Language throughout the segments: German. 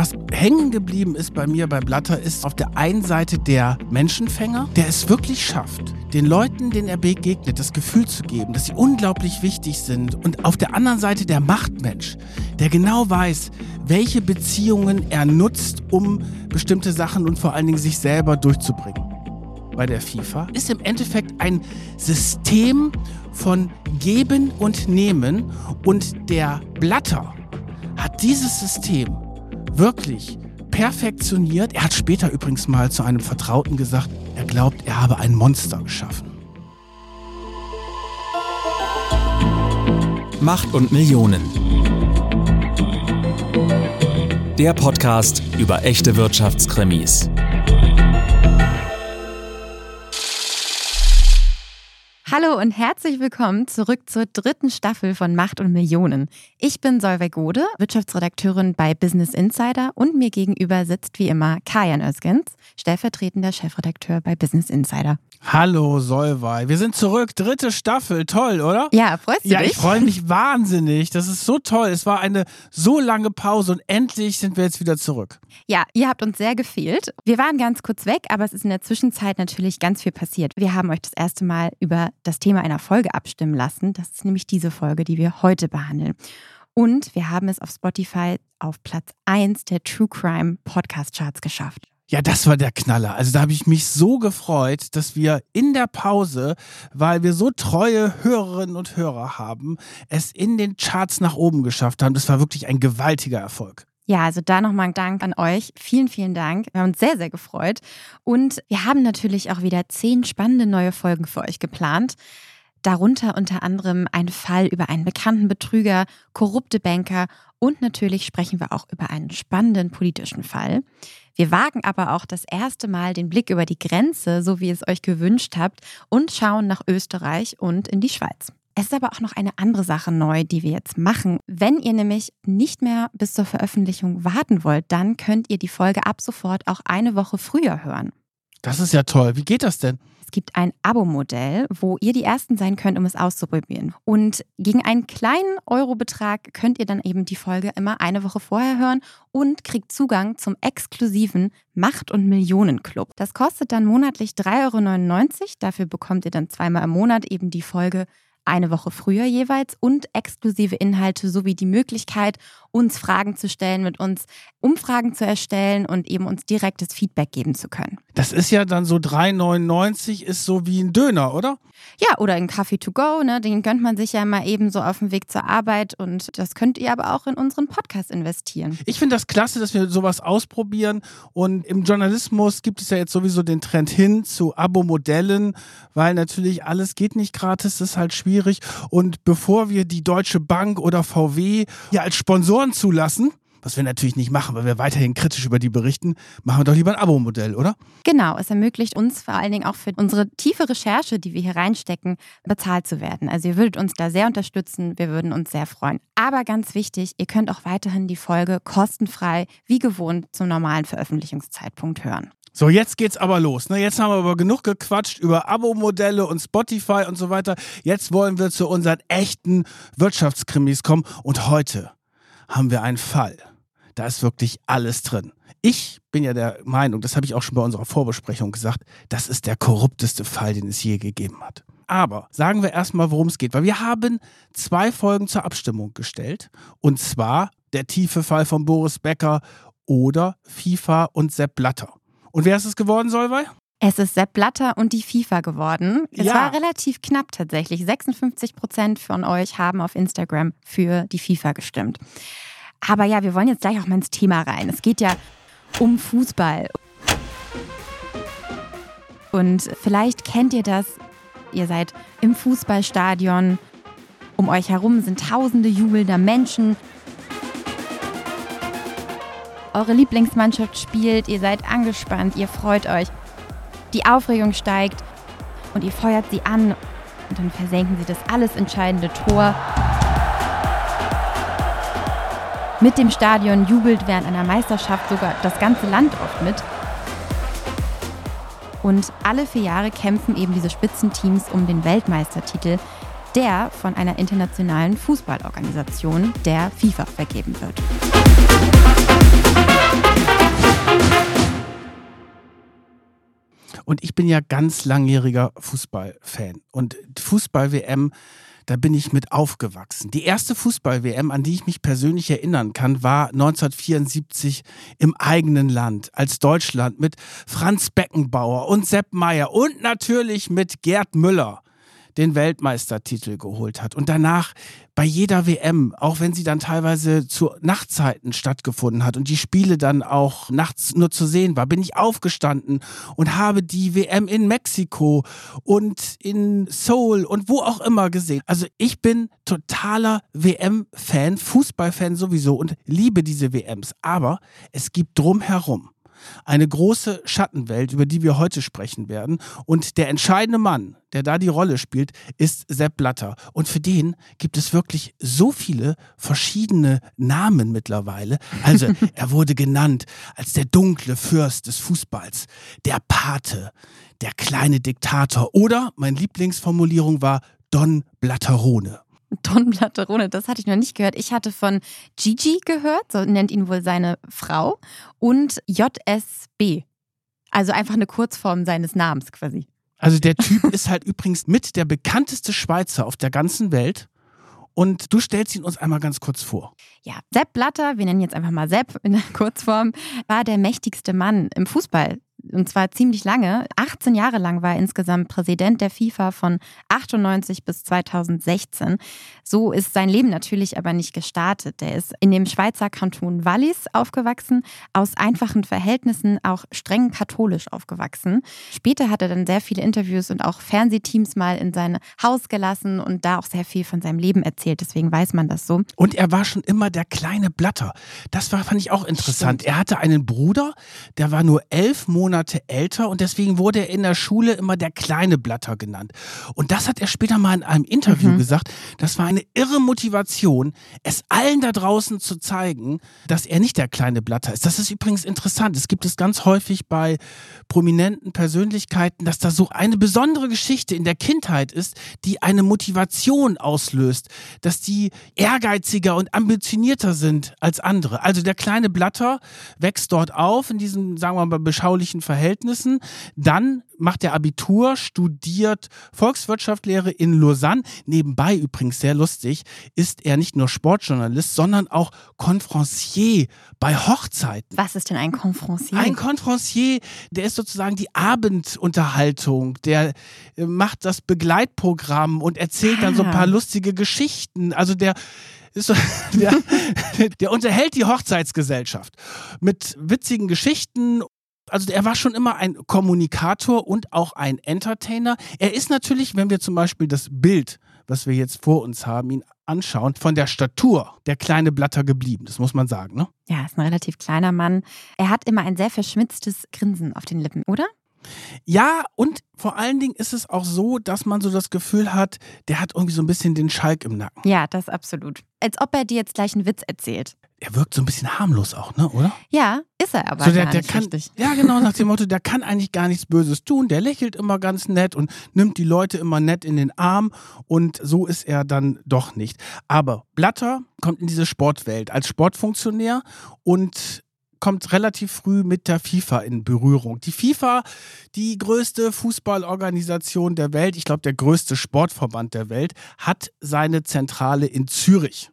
Was hängen geblieben ist bei mir bei Blatter ist auf der einen Seite der Menschenfänger, der es wirklich schafft, den Leuten, denen er begegnet, das Gefühl zu geben, dass sie unglaublich wichtig sind. Und auf der anderen Seite der Machtmensch, der genau weiß, welche Beziehungen er nutzt, um bestimmte Sachen und vor allen Dingen sich selber durchzubringen. Bei der FIFA ist im Endeffekt ein System von Geben und Nehmen und der Blatter hat dieses System wirklich perfektioniert. Er hat später übrigens mal zu einem Vertrauten gesagt, er glaubt, er habe ein Monster geschaffen. Macht und Millionen. Der Podcast über echte Wirtschaftskrimis. Hallo und herzlich willkommen zurück zur dritten Staffel von Macht und Millionen. Ich bin Solveig Gode, Wirtschaftsredakteurin bei Business Insider und mir gegenüber sitzt wie immer Kajan Özgens, stellvertretender Chefredakteur bei Business Insider. Hallo Solvay, wir sind zurück, dritte Staffel, toll, oder? Ja, freust du ja, dich? Ja, ich freue mich wahnsinnig. Das ist so toll. Es war eine so lange Pause und endlich sind wir jetzt wieder zurück. Ja, ihr habt uns sehr gefehlt. Wir waren ganz kurz weg, aber es ist in der Zwischenzeit natürlich ganz viel passiert. Wir haben euch das erste Mal über das Thema einer Folge abstimmen lassen. Das ist nämlich diese Folge, die wir heute behandeln. Und wir haben es auf Spotify auf Platz 1 der True Crime Podcast Charts geschafft. Ja, das war der Knaller. Also da habe ich mich so gefreut, dass wir in der Pause, weil wir so treue Hörerinnen und Hörer haben, es in den Charts nach oben geschafft haben. Das war wirklich ein gewaltiger Erfolg. Ja, also da nochmal ein Dank an euch. Vielen, vielen Dank. Wir haben uns sehr, sehr gefreut. Und wir haben natürlich auch wieder zehn spannende neue Folgen für euch geplant. Darunter unter anderem ein Fall über einen bekannten Betrüger, korrupte Banker und natürlich sprechen wir auch über einen spannenden politischen Fall. Wir wagen aber auch das erste Mal den Blick über die Grenze, so wie ihr es euch gewünscht habt, und schauen nach Österreich und in die Schweiz. Es ist aber auch noch eine andere Sache neu, die wir jetzt machen. Wenn ihr nämlich nicht mehr bis zur Veröffentlichung warten wollt, dann könnt ihr die Folge ab sofort auch eine Woche früher hören. Das ist ja toll. Wie geht das denn? Es gibt ein Abo-Modell, wo ihr die Ersten sein könnt, um es auszuprobieren. Und gegen einen kleinen Eurobetrag könnt ihr dann eben die Folge immer eine Woche vorher hören und kriegt Zugang zum exklusiven Macht- und Millionen-Club. Das kostet dann monatlich 3,99 Euro. Dafür bekommt ihr dann zweimal im Monat eben die Folge eine Woche früher jeweils und exklusive Inhalte sowie die Möglichkeit, uns Fragen zu stellen, mit uns Umfragen zu erstellen und eben uns direktes Feedback geben zu können. Das ist ja dann so 3,99 ist so wie ein Döner, oder? Ja, oder ein Kaffee to go, ne? Den gönnt man sich ja mal eben so auf dem Weg zur Arbeit und das könnt ihr aber auch in unseren Podcast investieren. Ich finde das klasse, dass wir sowas ausprobieren und im Journalismus gibt es ja jetzt sowieso den Trend hin zu Abo-Modellen, weil natürlich alles geht nicht gratis, das ist halt schwierig und bevor wir die Deutsche Bank oder VW ja als Sponsoren zulassen, was wir natürlich nicht machen, weil wir weiterhin kritisch über die berichten, machen wir doch lieber ein Abo-Modell, oder? Genau, es ermöglicht uns vor allen Dingen auch für unsere tiefe Recherche, die wir hier reinstecken, bezahlt zu werden. Also ihr würdet uns da sehr unterstützen, wir würden uns sehr freuen. Aber ganz wichtig, ihr könnt auch weiterhin die Folge kostenfrei, wie gewohnt, zum normalen Veröffentlichungszeitpunkt hören. So, jetzt geht's aber los. Ne? Jetzt haben wir aber genug gequatscht über Abo-Modelle und Spotify und so weiter. Jetzt wollen wir zu unseren echten Wirtschaftskrimis kommen. Und heute haben wir einen Fall. Da ist wirklich alles drin. Ich bin ja der Meinung, das habe ich auch schon bei unserer Vorbesprechung gesagt, das ist der korrupteste Fall, den es je gegeben hat. Aber sagen wir erstmal, worum es geht, weil wir haben zwei Folgen zur Abstimmung gestellt. Und zwar der tiefe Fall von Boris Becker oder FIFA und Sepp Blatter. Und wer ist es geworden, Solvay? Es ist Sepp Blatter und die FIFA geworden. Es Ja. war relativ knapp tatsächlich. 56 Prozent von euch haben auf Instagram für die FIFA gestimmt. Aber ja, wir wollen jetzt gleich auch mal ins Thema rein. Es geht ja um Fußball. Und vielleicht kennt ihr das. Ihr seid im Fußballstadion. Um euch herum sind tausende jubelnder Menschen. Eure Lieblingsmannschaft spielt, ihr seid angespannt, ihr freut euch. Die Aufregung steigt und ihr feuert sie an und dann versenken sie das alles entscheidende Tor. Mit dem Stadion jubelt während einer Meisterschaft sogar das ganze Land oft mit. Und alle vier Jahre kämpfen eben diese Spitzenteams um den Weltmeistertitel, der von einer internationalen Fußballorganisation, der FIFA, vergeben wird. Und ich bin ja ganz langjähriger Fußballfan. Und Fußball-WM, da bin ich mit aufgewachsen. Die erste Fußball-WM, an die ich mich persönlich erinnern kann, war 1974 im eigenen Land, als Deutschland mit Franz Beckenbauer und Sepp Meyer und natürlich mit Gerd Müller den Weltmeistertitel geholt hat. Und danach bei jeder WM, auch wenn sie dann teilweise zu Nachtzeiten stattgefunden hat und die Spiele dann auch nachts nur zu sehen war, bin ich aufgestanden und habe die WM in Mexiko und in Seoul und wo auch immer gesehen. Also ich bin totaler WM-Fan, Fußballfan sowieso und liebe diese WMs. Aber es gibt drumherum eine große Schattenwelt, über die wir heute sprechen werden. Und der entscheidende Mann, der da die Rolle spielt, ist Sepp Blatter. Und für den gibt es wirklich so viele verschiedene Namen mittlerweile. Also er wurde genannt als der dunkle Fürst des Fußballs, der Pate, der kleine Diktator oder, meine Lieblingsformulierung war, Don Blatterone. Don Blatterone, das hatte ich noch nicht gehört. Ich hatte von Gigi gehört, so nennt ihn wohl seine Frau, und JSB. Also einfach eine Kurzform seines Namens quasi. Also der Typ ist halt übrigens mit der bekannteste Schweizer auf der ganzen Welt. Und du stellst ihn uns einmal ganz kurz vor. Ja, Sepp Blatter, wir nennen jetzt einfach mal Sepp in der Kurzform, war der mächtigste Mann im Fußball und zwar ziemlich lange. 18 Jahre lang war er insgesamt Präsident der FIFA von 98 bis 2016. So ist sein Leben natürlich aber nicht gestartet. Er ist in dem Schweizer Kanton Wallis aufgewachsen, aus einfachen Verhältnissen auch streng katholisch aufgewachsen. Später hat er dann sehr viele Interviews und auch Fernsehteams mal in sein Haus gelassen und da auch sehr viel von seinem Leben erzählt. Deswegen weiß man das so. Und er war schon immer der kleine Blatter. Das war, fand ich auch interessant. Stimmt. Er hatte einen Bruder, der war nur elf Monate Monate älter und deswegen wurde er in der Schule immer der kleine Blatter genannt. Und das hat er später mal in einem Interview mhm. gesagt. Das war eine irre Motivation, es allen da draußen zu zeigen, dass er nicht der kleine Blatter ist. Das ist übrigens interessant. Es gibt es ganz häufig bei prominenten Persönlichkeiten, dass da so eine besondere Geschichte in der Kindheit ist, die eine Motivation auslöst, dass die ehrgeiziger und ambitionierter sind als andere. Also der kleine Blatter wächst dort auf in diesem, sagen wir mal, beschaulichen bürgerlichen Verhältnissen. Dann macht er Abitur, studiert Volkswirtschaftslehre in Lausanne. Nebenbei übrigens sehr lustig, ist er nicht nur Sportjournalist, sondern auch Konferencier bei Hochzeiten. Was ist denn ein Konferencier? Ein Konferencier, der ist sozusagen die Abendunterhaltung, der äh, macht das Begleitprogramm und erzählt ah. dann so ein paar ah. lustige Geschichten. Also der so, der, der unterhält die Hochzeitsgesellschaft mit witzigen Geschichten also er war schon immer ein Kommunikator und auch ein Entertainer. Er ist natürlich, wenn wir zum Beispiel das Bild, was wir jetzt vor uns haben, ihn anschauen, von der Statur der kleine Blatter geblieben. Das muss man sagen, ne? Ja, ist ein relativ kleiner Mann. Er hat immer ein sehr verschmitztes Grinsen auf den Lippen, oder? Ja, und vor allen Dingen ist es auch so, dass man so das Gefühl hat, der hat irgendwie so ein bisschen den Schalk im Nacken. Ja, das absolut. Als ob er dir jetzt gleich einen Witz erzählt. Er wirkt so ein bisschen harmlos auch, ne, oder? Ja, ist er aber so der, gar der nicht kann, richtig. Ja, genau, nach dem Motto, der kann eigentlich gar nichts Böses tun. Der lächelt immer ganz nett und nimmt die Leute immer nett in den Arm. Und so ist er dann doch nicht. Aber Blatter kommt in diese Sportwelt als Sportfunktionär und kommt relativ früh mit der FIFA in Berührung. Die FIFA, die größte Fußballorganisation der Welt, ich glaube der größte Sportverband der Welt, hat seine Zentrale in Zürich.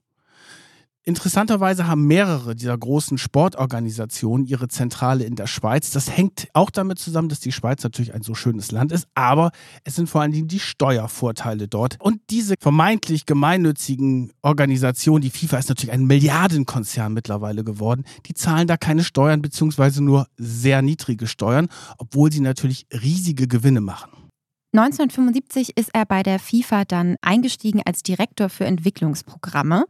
Interessanterweise haben mehrere dieser großen Sportorganisationen ihre Zentrale in der Schweiz. Das hängt auch damit zusammen, dass die Schweiz natürlich ein so schönes Land ist, aber es sind vor allen Dingen die Steuervorteile dort. Und diese vermeintlich gemeinnützigen Organisationen, die FIFA ist natürlich ein Milliardenkonzern mittlerweile geworden, die zahlen da keine Steuern beziehungsweise nur sehr niedrige Steuern, obwohl sie natürlich riesige Gewinne machen. 1975 ist er bei der FIFA dann eingestiegen als Direktor für Entwicklungsprogramme.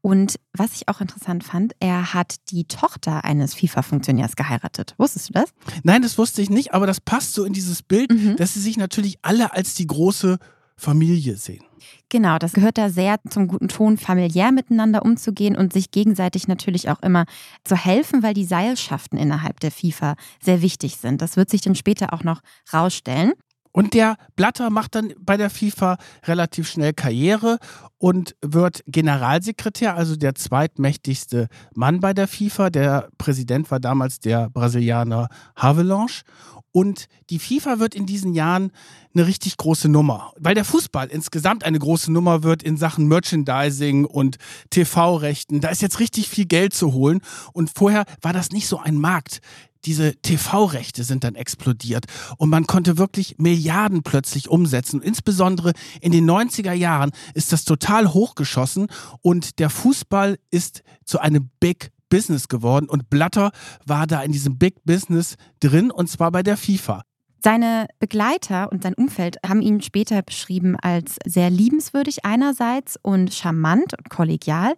Und was ich auch interessant fand, er hat die Tochter eines FIFA-Funktionärs geheiratet. Wusstest du das? Nein, das wusste ich nicht, aber das passt so in dieses Bild, mhm. dass sie sich natürlich alle als die große Familie sehen. Genau, das gehört da sehr zum guten Ton, familiär miteinander umzugehen und sich gegenseitig natürlich auch immer zu helfen, weil die Seilschaften innerhalb der FIFA sehr wichtig sind. Das wird sich dann später auch noch rausstellen. Und der Blatter macht dann bei der FIFA relativ schnell Karriere und wird Generalsekretär, also der zweitmächtigste Mann bei der FIFA. Der Präsident war damals der Brasilianer Havelange. Und die FIFA wird in diesen Jahren eine richtig große Nummer, weil der Fußball insgesamt eine große Nummer wird in Sachen Merchandising und TV-Rechten. Da ist jetzt richtig viel Geld zu holen. Und vorher war das nicht so ein Markt diese TV-Rechte sind dann explodiert und man konnte wirklich Milliarden plötzlich umsetzen. Insbesondere in den 90er Jahren ist das total hochgeschossen und der Fußball ist zu einem Big Business geworden und Blatter war da in diesem Big Business drin und zwar bei der FIFA. Seine Begleiter und sein Umfeld haben ihn später beschrieben als sehr liebenswürdig einerseits und charmant und kollegial,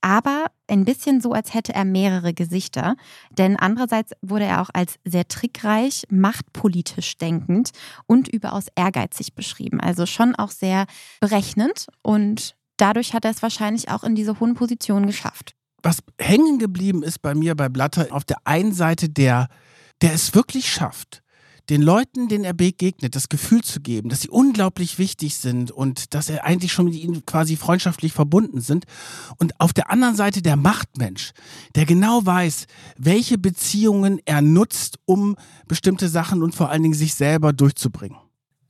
aber ein bisschen so, als hätte er mehrere Gesichter. Denn andererseits wurde er auch als sehr trickreich, machtpolitisch denkend und überaus ehrgeizig beschrieben. Also schon auch sehr berechnend und dadurch hat er es wahrscheinlich auch in diese hohen Positionen geschafft. Was hängen geblieben ist bei mir bei Blatter, auf der einen Seite der, der es wirklich schafft, den Leuten, denen er begegnet, das Gefühl zu geben, dass sie unglaublich wichtig sind und dass er eigentlich schon mit ihnen quasi freundschaftlich verbunden sind. Und auf der anderen Seite der Machtmensch, der genau weiß, welche Beziehungen er nutzt, um bestimmte Sachen und vor allen Dingen sich selber durchzubringen.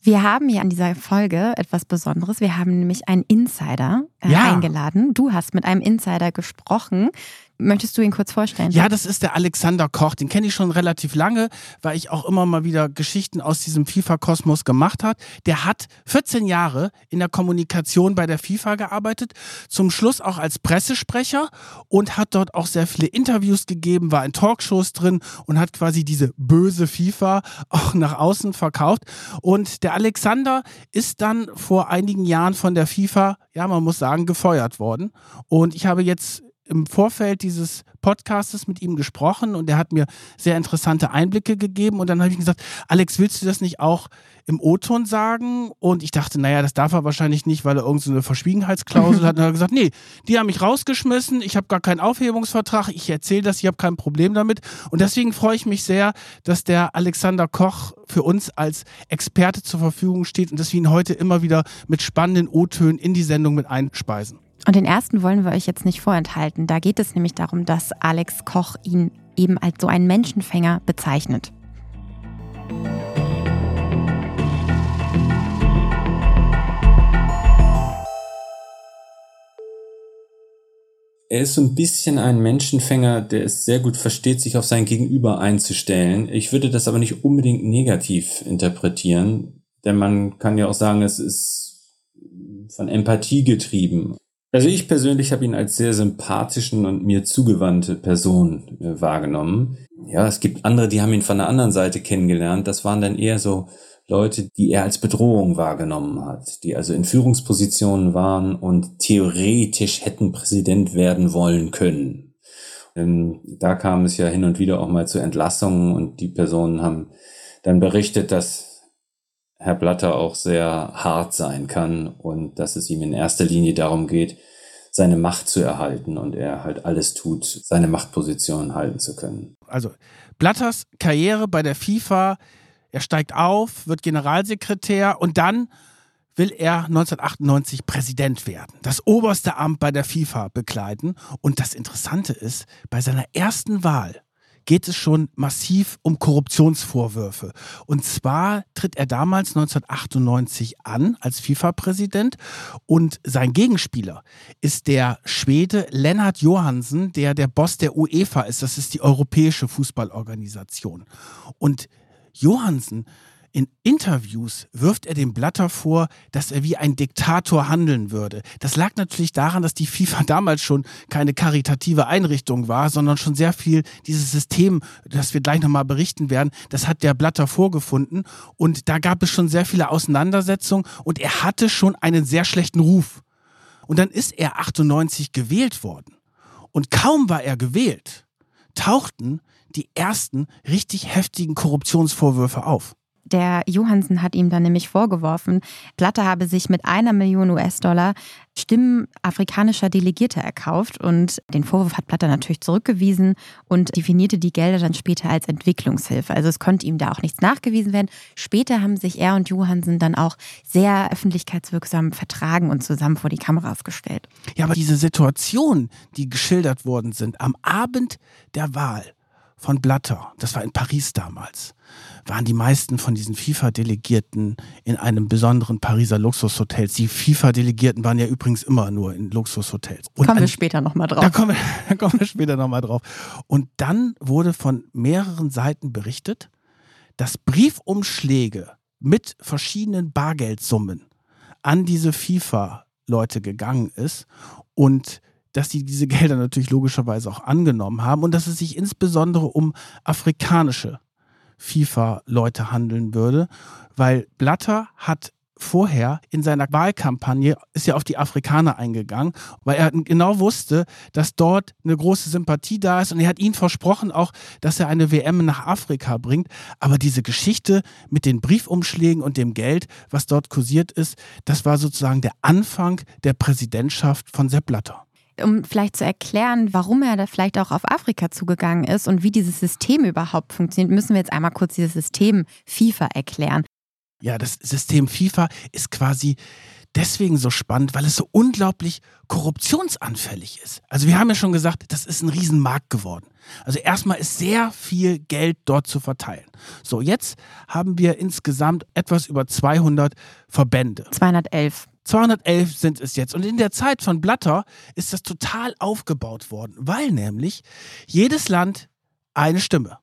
Wir haben hier an dieser Folge etwas Besonderes. Wir haben nämlich einen Insider äh, ja. eingeladen. Du hast mit einem Insider gesprochen, Möchtest du ihn kurz vorstellen? Ja, das ist der Alexander Koch. Den kenne ich schon relativ lange, weil ich auch immer mal wieder Geschichten aus diesem FIFA-Kosmos gemacht habe. Der hat 14 Jahre in der Kommunikation bei der FIFA gearbeitet, zum Schluss auch als Pressesprecher und hat dort auch sehr viele Interviews gegeben, war in Talkshows drin und hat quasi diese böse FIFA auch nach außen verkauft. Und der Alexander ist dann vor einigen Jahren von der FIFA, ja, man muss sagen, gefeuert worden. Und ich habe jetzt im Vorfeld dieses Podcastes mit ihm gesprochen und er hat mir sehr interessante Einblicke gegeben und dann habe ich gesagt, Alex, willst du das nicht auch im O-Ton sagen? Und ich dachte, naja, das darf er wahrscheinlich nicht, weil er irgendeine so Verschwiegenheitsklausel hat. Und dann hat er gesagt, nee, die haben mich rausgeschmissen, ich habe gar keinen Aufhebungsvertrag, ich erzähle das, ich habe kein Problem damit. Und deswegen freue ich mich sehr, dass der Alexander Koch für uns als Experte zur Verfügung steht und dass wir ihn heute immer wieder mit spannenden O-Tönen in die Sendung mit einspeisen. Und den ersten wollen wir euch jetzt nicht vorenthalten. Da geht es nämlich darum, dass Alex Koch ihn eben als so einen Menschenfänger bezeichnet. Er ist so ein bisschen ein Menschenfänger, der es sehr gut versteht, sich auf sein Gegenüber einzustellen. Ich würde das aber nicht unbedingt negativ interpretieren, denn man kann ja auch sagen, es ist von Empathie getrieben. Also ich persönlich habe ihn als sehr sympathischen und mir zugewandte Person äh, wahrgenommen. Ja, es gibt andere, die haben ihn von der anderen Seite kennengelernt. Das waren dann eher so Leute, die er als Bedrohung wahrgenommen hat, die also in Führungspositionen waren und theoretisch hätten Präsident werden wollen können. Ähm, da kam es ja hin und wieder auch mal zu Entlassungen und die Personen haben dann berichtet, dass Herr Blatter auch sehr hart sein kann und dass es ihm in erster Linie darum geht, seine Macht zu erhalten und er halt alles tut, seine Machtposition halten zu können. Also Blatters Karriere bei der FIFA, er steigt auf, wird Generalsekretär und dann will er 1998 Präsident werden, das oberste Amt bei der FIFA bekleiden. Und das Interessante ist, bei seiner ersten Wahl geht es schon massiv um Korruptionsvorwürfe. Und zwar tritt er damals 1998 an als FIFA-Präsident und sein Gegenspieler ist der Schwede Lennart Johansen, der der Boss der UEFA ist. Das ist die europäische Fußballorganisation. Und Johansen in Interviews wirft er dem Blatter vor, dass er wie ein Diktator handeln würde. Das lag natürlich daran, dass die FIFA damals schon keine karitative Einrichtung war, sondern schon sehr viel dieses System, das wir gleich nochmal berichten werden, das hat der Blatter vorgefunden. Und da gab es schon sehr viele Auseinandersetzungen und er hatte schon einen sehr schlechten Ruf. Und dann ist er 98 gewählt worden. Und kaum war er gewählt, tauchten die ersten richtig heftigen Korruptionsvorwürfe auf. Der Johansen hat ihm dann nämlich vorgeworfen, Blatter habe sich mit einer Million US-Dollar Stimmen afrikanischer Delegierter erkauft und den Vorwurf hat Blatter natürlich zurückgewiesen und definierte die Gelder dann später als Entwicklungshilfe. Also es konnte ihm da auch nichts nachgewiesen werden. Später haben sich er und Johansen dann auch sehr öffentlichkeitswirksam vertragen und zusammen vor die Kameras gestellt. Ja, aber diese Situation, die geschildert worden sind am Abend der Wahl von Blatter, das war in Paris damals, waren die meisten von diesen FIFA-Delegierten in einem besonderen Pariser Luxushotel. Die FIFA-Delegierten waren ja übrigens immer nur in Luxushotels. Und kommen wir später nochmal drauf. Da kommen, wir, da kommen wir später nochmal drauf. Und dann wurde von mehreren Seiten berichtet, dass Briefumschläge mit verschiedenen Bargeldsummen an diese FIFA-Leute gegangen ist und dass sie diese Gelder natürlich logischerweise auch angenommen haben und dass es sich insbesondere um afrikanische FIFA-Leute handeln würde, weil Blatter hat vorher in seiner Wahlkampagne ist ja auf die Afrikaner eingegangen, weil er genau wusste, dass dort eine große Sympathie da ist und er hat ihnen versprochen auch, dass er eine WM nach Afrika bringt. Aber diese Geschichte mit den Briefumschlägen und dem Geld, was dort kursiert ist, das war sozusagen der Anfang der Präsidentschaft von Sepp Blatter um vielleicht zu erklären, warum er da vielleicht auch auf Afrika zugegangen ist und wie dieses System überhaupt funktioniert, müssen wir jetzt einmal kurz dieses System FIFA erklären. Ja, das System FIFA ist quasi deswegen so spannend, weil es so unglaublich korruptionsanfällig ist. Also wir haben ja schon gesagt, das ist ein Riesenmarkt geworden. Also erstmal ist sehr viel Geld dort zu verteilen. So, jetzt haben wir insgesamt etwas über 200 Verbände. 211. 211 sind es jetzt. Und in der Zeit von Blatter ist das total aufgebaut worden, weil nämlich jedes Land eine Stimme.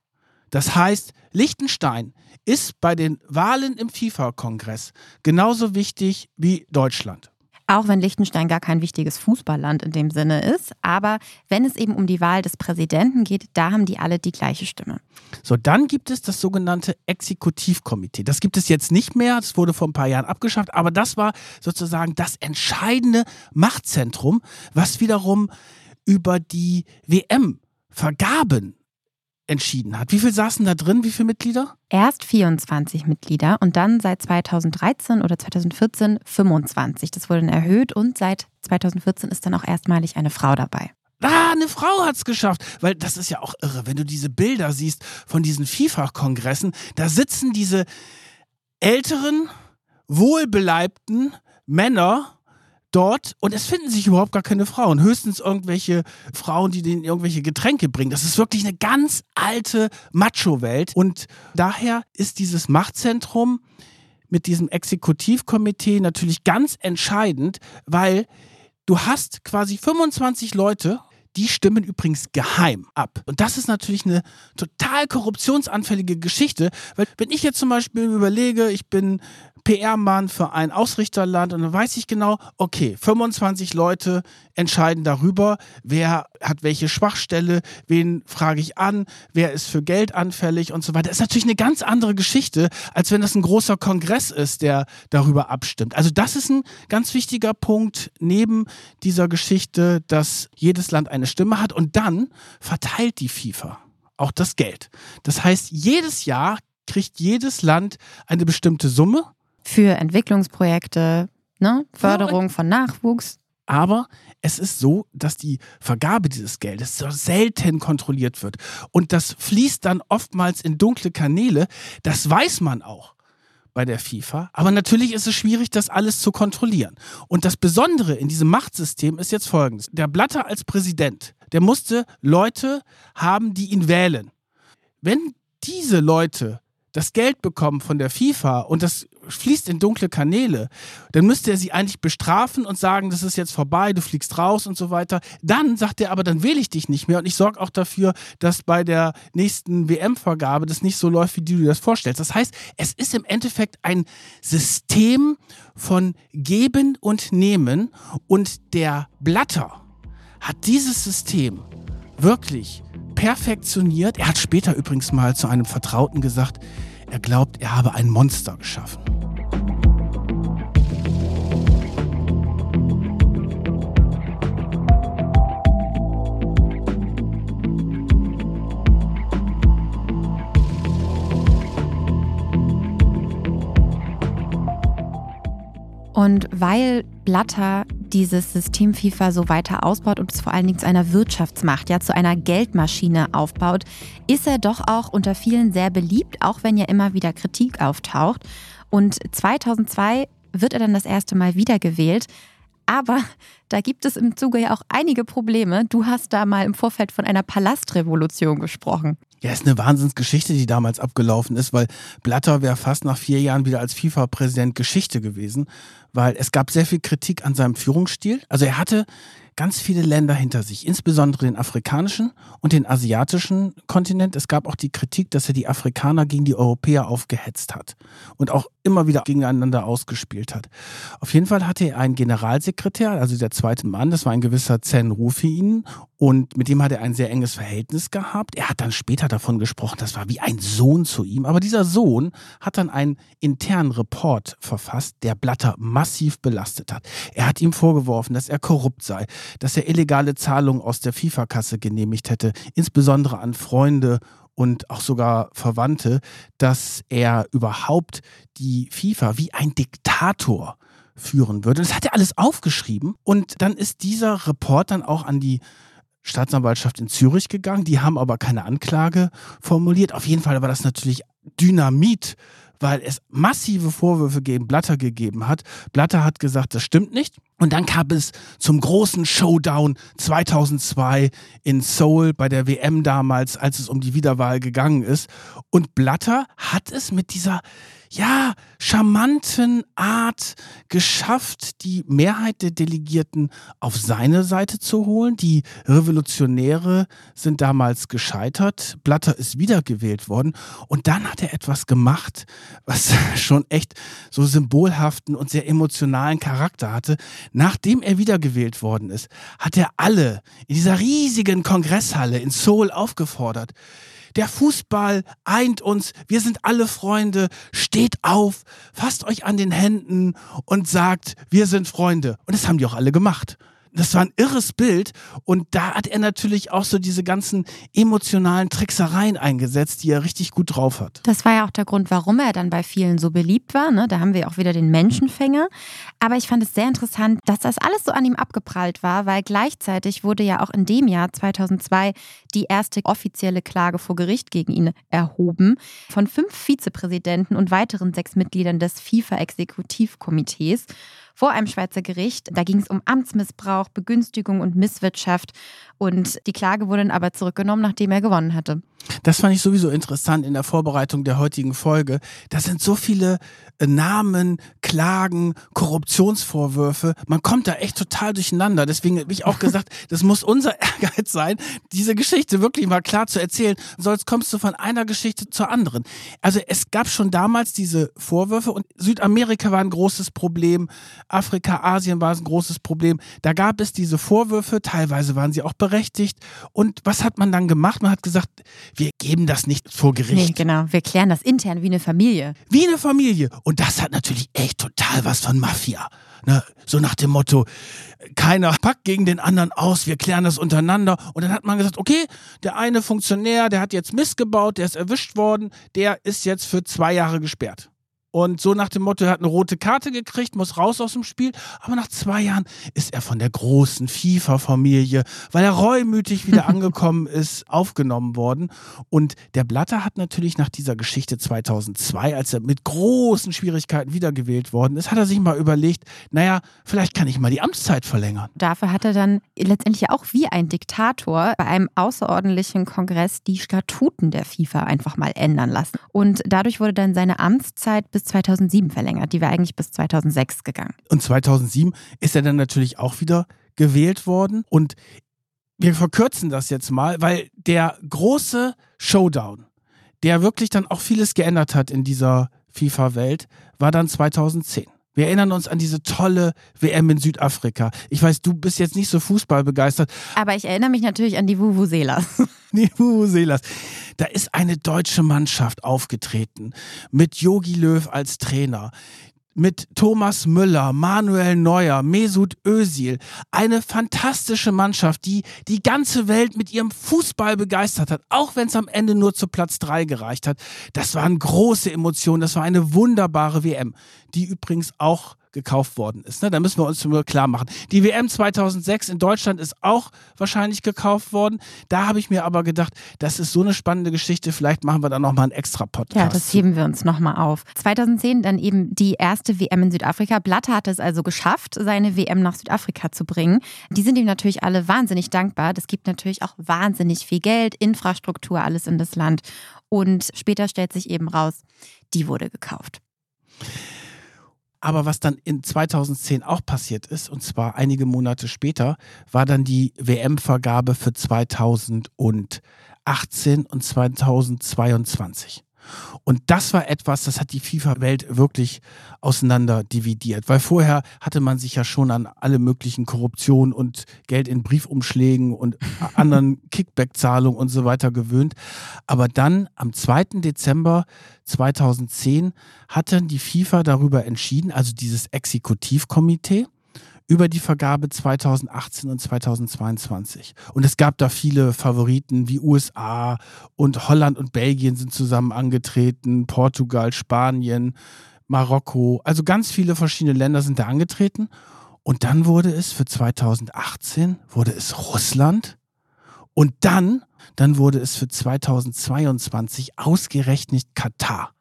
Das heißt, Liechtenstein ist bei den Wahlen im FIFA-Kongress genauso wichtig wie Deutschland. Auch wenn Liechtenstein gar kein wichtiges Fußballland in dem Sinne ist. Aber wenn es eben um die Wahl des Präsidenten geht, da haben die alle die gleiche Stimme. So, dann gibt es das sogenannte Exekutivkomitee. Das gibt es jetzt nicht mehr. Das wurde vor ein paar Jahren abgeschafft. Aber das war sozusagen das entscheidende Machtzentrum, was wiederum über die WM-Vergaben entschieden hat. Wie viel saßen da drin? Wie viele Mitglieder? Erst 24 Mitglieder und dann seit 2013 oder 2014 25. Das wurde dann erhöht und seit 2014 ist dann auch erstmalig eine Frau dabei. Ah, eine Frau hat es geschafft. Weil das ist ja auch irre, wenn du diese Bilder siehst von diesen FIFA-Kongressen, da sitzen diese älteren, wohlbeleibten Männer dort und es finden sich überhaupt gar keine Frauen. Höchstens irgendwelche Frauen, die denen irgendwelche Getränke bringen. Das ist wirklich eine ganz alte Macho-Welt. Und daher ist dieses Machtzentrum mit diesem Exekutivkomitee natürlich ganz entscheidend, weil du hast quasi 25 Leute, die stimmen übrigens geheim ab. Und das ist natürlich eine total korruptionsanfällige Geschichte, weil wenn ich jetzt zum Beispiel überlege, ich bin PR-Mann für ein Ausrichterland und dann weiß ich genau, okay, 25 Leute entscheiden darüber, wer hat welche Schwachstelle, wen frage ich an, wer ist für Geld anfällig und so weiter. Das ist natürlich eine ganz andere Geschichte, als wenn das ein großer Kongress ist, der darüber abstimmt. Also das ist ein ganz wichtiger Punkt neben dieser Geschichte, dass jedes Land eine Stimme hat und dann verteilt die FIFA auch das Geld. Das heißt, jedes Jahr kriegt jedes Land eine bestimmte Summe für Entwicklungsprojekte, ne? Förderung von Nachwuchs. Aber es ist so, dass die Vergabe dieses Geldes so selten kontrolliert wird. Und das fließt dann oftmals in dunkle Kanäle. Das weiß man auch bei der FIFA. Aber natürlich ist es schwierig, das alles zu kontrollieren. Und das Besondere in diesem Machtsystem ist jetzt folgendes. Der Blatter als Präsident, der musste Leute haben, die ihn wählen. Wenn diese Leute das Geld bekommen von der FIFA und das fließt in dunkle Kanäle, dann müsste er sie eigentlich bestrafen und sagen, das ist jetzt vorbei, du fliegst raus und so weiter. Dann sagt er aber, dann wähle ich dich nicht mehr und ich sorge auch dafür, dass bei der nächsten WM-Vergabe das nicht so läuft, wie du dir das vorstellst. Das heißt, es ist im Endeffekt ein System von Geben und Nehmen und der Blatter hat dieses System wirklich perfektioniert. Er hat später übrigens mal zu einem Vertrauten gesagt, er glaubt, er habe ein Monster geschaffen. Und weil Blatter dieses System FIFA so weiter ausbaut und es vor allen Dingen zu einer Wirtschaftsmacht, ja zu einer Geldmaschine aufbaut, ist er doch auch unter vielen sehr beliebt, auch wenn ja immer wieder Kritik auftaucht. Und 2002 wird er dann das erste Mal wiedergewählt. Aber da gibt es im Zuge ja auch einige Probleme. Du hast da mal im Vorfeld von einer Palastrevolution gesprochen. Ja, ist eine Wahnsinnsgeschichte, die damals abgelaufen ist, weil Blatter wäre fast nach vier Jahren wieder als FIFA-Präsident Geschichte gewesen, weil es gab sehr viel Kritik an seinem Führungsstil. Also er hatte ganz viele Länder hinter sich, insbesondere den afrikanischen und den asiatischen Kontinent. Es gab auch die Kritik, dass er die Afrikaner gegen die Europäer aufgehetzt hat und auch immer wieder gegeneinander ausgespielt hat. Auf jeden Fall hatte er einen Generalsekretär, also der zweite Mann, das war ein gewisser Zen Rufin und mit dem hat er ein sehr enges Verhältnis gehabt. Er hat dann später davon gesprochen, das war wie ein Sohn zu ihm, aber dieser Sohn hat dann einen internen Report verfasst, der Blatter massiv belastet hat. Er hat ihm vorgeworfen, dass er korrupt sei, dass er illegale Zahlungen aus der FIFA-Kasse genehmigt hätte, insbesondere an Freunde und auch sogar Verwandte, dass er überhaupt die FIFA wie ein Diktator führen würde. Das hat er alles aufgeschrieben und dann ist dieser Report dann auch an die Staatsanwaltschaft in Zürich gegangen. Die haben aber keine Anklage formuliert. Auf jeden Fall war das natürlich Dynamit weil es massive Vorwürfe gegen Blatter gegeben hat. Blatter hat gesagt, das stimmt nicht. Und dann kam es zum großen Showdown 2002 in Seoul bei der WM damals, als es um die Wiederwahl gegangen ist. Und Blatter hat es mit dieser ja, charmanten Art geschafft, die Mehrheit der Delegierten auf seine Seite zu holen. Die Revolutionäre sind damals gescheitert. Blatter ist wiedergewählt worden. Und dann hat er etwas gemacht, was schon echt so symbolhaften und sehr emotionalen Charakter hatte. Nachdem er wiedergewählt worden ist, hat er alle in dieser riesigen Kongresshalle in Seoul aufgefordert, der Fußball eint uns. Wir sind alle Freunde. Steht auf, fasst euch an den Händen und sagt, wir sind Freunde. Und das haben die auch alle gemacht das war ein irres Bild und da hat er natürlich auch so diese ganzen emotionalen Tricksereien eingesetzt, die er richtig gut drauf hat. Das war ja auch der Grund, warum er dann bei vielen so beliebt war. Ne? Da haben wir auch wieder den Menschenfänger. Aber ich fand es sehr interessant, dass das alles so an ihm abgeprallt war, weil gleichzeitig wurde ja auch in dem Jahr 2002 die erste offizielle Klage vor Gericht gegen ihn erhoben von fünf Vizepräsidenten und weiteren sechs Mitgliedern des FIFA-Exekutivkomitees vor einem Schweizer Gericht. Da ging es um Amtsmissbrauch, Begünstigung und Misswirtschaft. Und die Klage wurde dann aber zurückgenommen, nachdem er gewonnen hatte. Das fand ich sowieso interessant in der Vorbereitung der heutigen Folge. Da sind so viele äh, Namen, Klagen, Korruptionsvorwürfe. Man kommt da echt total durcheinander. Deswegen habe ich auch gesagt, das muss unser Ehrgeiz sein, diese Geschichte wirklich mal klar zu erzählen. Sonst kommst du von einer Geschichte zur anderen. Also es gab schon damals diese Vorwürfe und Südamerika war ein großes Problem, Afrika, Asien war ein großes Problem. Da gab es diese Vorwürfe, teilweise waren sie auch berechtigt. Und was hat man dann gemacht? Man hat gesagt, wir geben das nicht vor Gericht. Nee, genau, wir klären das intern wie eine Familie. Wie eine Familie. Und das hat natürlich echt total was von Mafia. Ne? So nach dem Motto, keiner packt gegen den anderen aus, wir klären das untereinander. Und dann hat man gesagt, okay, der eine Funktionär, der hat jetzt missgebaut, der ist erwischt worden, der ist jetzt für zwei Jahre gesperrt. Und so nach dem Motto, er hat eine rote Karte gekriegt, muss raus aus dem Spiel. Aber nach zwei Jahren ist er von der großen FIFA-Familie, weil er reumütig wieder angekommen ist, aufgenommen worden. Und der Blatter hat natürlich nach dieser Geschichte 2002, als er mit großen Schwierigkeiten wiedergewählt worden ist, hat er sich mal überlegt, naja, vielleicht kann ich mal die Amtszeit verlängern. Dafür hat er dann letztendlich auch wie ein Diktator bei einem außerordentlichen Kongress die Statuten der FIFA einfach mal ändern lassen. Und dadurch wurde dann seine Amtszeit bis bis 2007 verlängert. Die wäre eigentlich bis 2006 gegangen. Und 2007 ist er dann natürlich auch wieder gewählt worden. Und wir verkürzen das jetzt mal, weil der große Showdown, der wirklich dann auch vieles geändert hat in dieser FIFA-Welt, war dann 2010. Wir erinnern uns an diese tolle WM in Südafrika. Ich weiß, du bist jetzt nicht so fußballbegeistert. Aber ich erinnere mich natürlich an die Vuvuzelas. Die Vuvuzelas. Da ist eine deutsche Mannschaft aufgetreten mit Yogi Löw als Trainer mit Thomas Müller, Manuel Neuer, Mesut Özil. Eine fantastische Mannschaft, die die ganze Welt mit ihrem Fußball begeistert hat, auch wenn es am Ende nur zu Platz drei gereicht hat. Das waren große Emotionen, das war eine wunderbare WM, die übrigens auch gekauft worden ist. Ne? Da müssen wir uns nur klar machen. Die WM 2006 in Deutschland ist auch wahrscheinlich gekauft worden. Da habe ich mir aber gedacht, das ist so eine spannende Geschichte. Vielleicht machen wir da nochmal einen extra Podcast. Ja, das heben wir uns nochmal auf. 2010 dann eben die erste WM in Südafrika. Blatter hat es also geschafft, seine WM nach Südafrika zu bringen. Die sind ihm natürlich alle wahnsinnig dankbar. Das gibt natürlich auch wahnsinnig viel Geld, Infrastruktur, alles in das Land. Und später stellt sich eben raus, die wurde gekauft. Aber was dann in 2010 auch passiert ist, und zwar einige Monate später, war dann die WM-Vergabe für 2018 und 2022. Und das war etwas, das hat die FIFA-Welt wirklich auseinander dividiert. Weil vorher hatte man sich ja schon an alle möglichen Korruptionen und Geld in Briefumschlägen und anderen Kickback-Zahlungen und so weiter gewöhnt. Aber dann am 2. Dezember 2010 hat dann die FIFA darüber entschieden, also dieses Exekutivkomitee, über die Vergabe 2018 und 2022. Und es gab da viele Favoriten wie USA und Holland und Belgien sind zusammen angetreten, Portugal, Spanien, Marokko, also ganz viele verschiedene Länder sind da angetreten. Und dann wurde es für 2018, wurde es Russland. Und dann, dann wurde es für 2022 ausgerechnet Katar.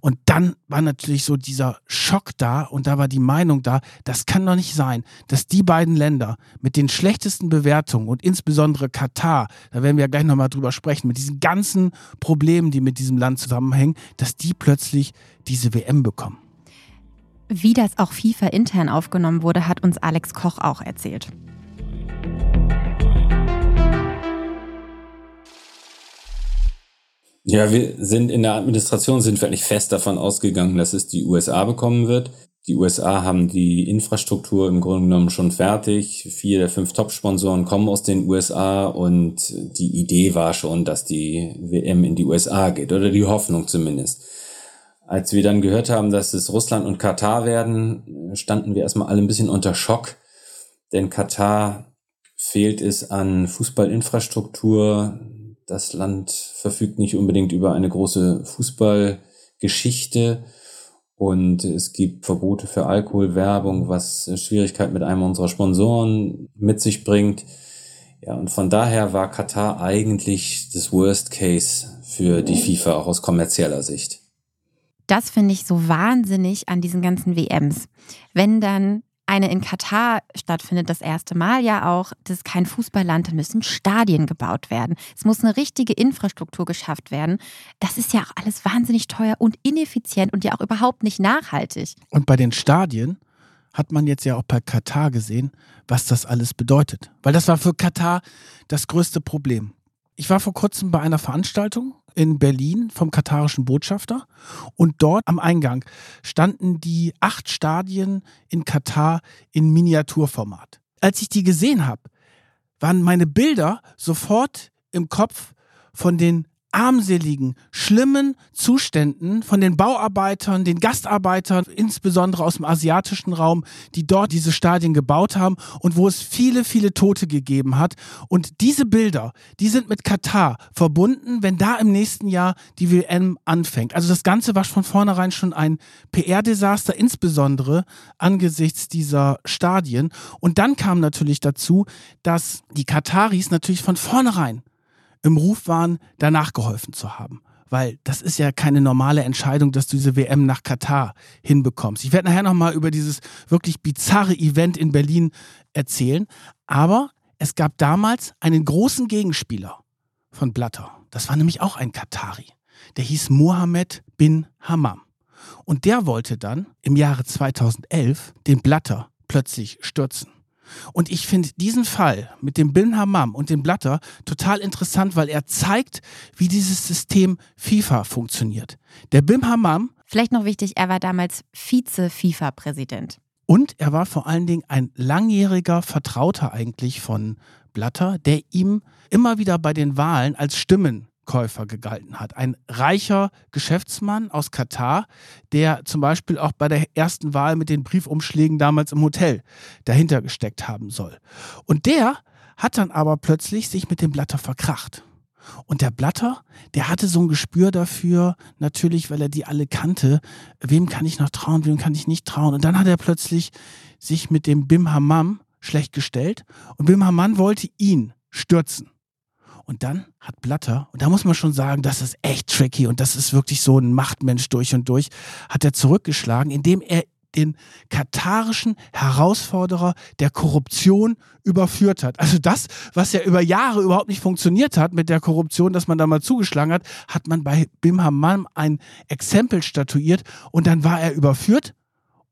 Und dann war natürlich so dieser Schock da und da war die Meinung da, das kann doch nicht sein, dass die beiden Länder mit den schlechtesten Bewertungen und insbesondere Katar, da werden wir ja gleich nochmal drüber sprechen, mit diesen ganzen Problemen, die mit diesem Land zusammenhängen, dass die plötzlich diese WM bekommen. Wie das auch FIFA intern aufgenommen wurde, hat uns Alex Koch auch erzählt. Ja, wir sind in der Administration sind wir eigentlich fest davon ausgegangen, dass es die USA bekommen wird. Die USA haben die Infrastruktur im Grunde genommen schon fertig. Vier der fünf Top-Sponsoren kommen aus den USA und die Idee war schon, dass die WM in die USA geht oder die Hoffnung zumindest. Als wir dann gehört haben, dass es Russland und Katar werden, standen wir erstmal alle ein bisschen unter Schock, denn Katar fehlt es an Fußballinfrastruktur, das Land verfügt nicht unbedingt über eine große Fußballgeschichte und es gibt Verbote für Alkoholwerbung, was Schwierigkeiten mit einem unserer Sponsoren mit sich bringt. Ja, und von daher war Katar eigentlich das Worst Case für die FIFA, auch aus kommerzieller Sicht. Das finde ich so wahnsinnig an diesen ganzen WMs. Wenn dann eine in Katar stattfindet, das erste Mal ja auch, das ist kein Fußballland, da müssen Stadien gebaut werden. Es muss eine richtige Infrastruktur geschafft werden. Das ist ja auch alles wahnsinnig teuer und ineffizient und ja auch überhaupt nicht nachhaltig. Und bei den Stadien hat man jetzt ja auch bei Katar gesehen, was das alles bedeutet. Weil das war für Katar das größte Problem. Ich war vor kurzem bei einer Veranstaltung in Berlin vom katarischen Botschafter und dort am Eingang standen die acht Stadien in Katar in Miniaturformat. Als ich die gesehen habe, waren meine Bilder sofort im Kopf von den armseligen, schlimmen Zuständen von den Bauarbeitern, den Gastarbeitern, insbesondere aus dem asiatischen Raum, die dort diese Stadien gebaut haben und wo es viele, viele Tote gegeben hat. Und diese Bilder, die sind mit Katar verbunden, wenn da im nächsten Jahr die WM anfängt. Also das Ganze war von vornherein schon ein PR-Desaster, insbesondere angesichts dieser Stadien. Und dann kam natürlich dazu, dass die Kataris natürlich von vornherein im Ruf waren, danach geholfen zu haben. Weil das ist ja keine normale Entscheidung, dass du diese WM nach Katar hinbekommst. Ich werde nachher nochmal über dieses wirklich bizarre Event in Berlin erzählen. Aber es gab damals einen großen Gegenspieler von Blatter. Das war nämlich auch ein Katari. Der hieß Mohammed bin Hammam. Und der wollte dann im Jahre 2011 den Blatter plötzlich stürzen. Und ich finde diesen Fall mit dem Bin Hammam und dem Blatter total interessant, weil er zeigt, wie dieses System FIFA funktioniert. Der Bin Hammam. Vielleicht noch wichtig, er war damals Vize-FIFA-Präsident. Und er war vor allen Dingen ein langjähriger Vertrauter eigentlich von Blatter, der ihm immer wieder bei den Wahlen als Stimmen Käufer gegalten hat. Ein reicher Geschäftsmann aus Katar, der zum Beispiel auch bei der ersten Wahl mit den Briefumschlägen damals im Hotel dahinter gesteckt haben soll. Und der hat dann aber plötzlich sich mit dem Blatter verkracht. Und der Blatter, der hatte so ein Gespür dafür, natürlich, weil er die alle kannte, wem kann ich noch trauen, wem kann ich nicht trauen. Und dann hat er plötzlich sich mit dem Bim Hammam schlecht gestellt und Bim Hammam wollte ihn stürzen. Und dann hat Blatter, und da muss man schon sagen, das ist echt tricky und das ist wirklich so ein Machtmensch durch und durch, hat er zurückgeschlagen, indem er den katarischen Herausforderer der Korruption überführt hat. Also das, was ja über Jahre überhaupt nicht funktioniert hat mit der Korruption, dass man da mal zugeschlagen hat, hat man bei Bim Hammam ein Exempel statuiert und dann war er überführt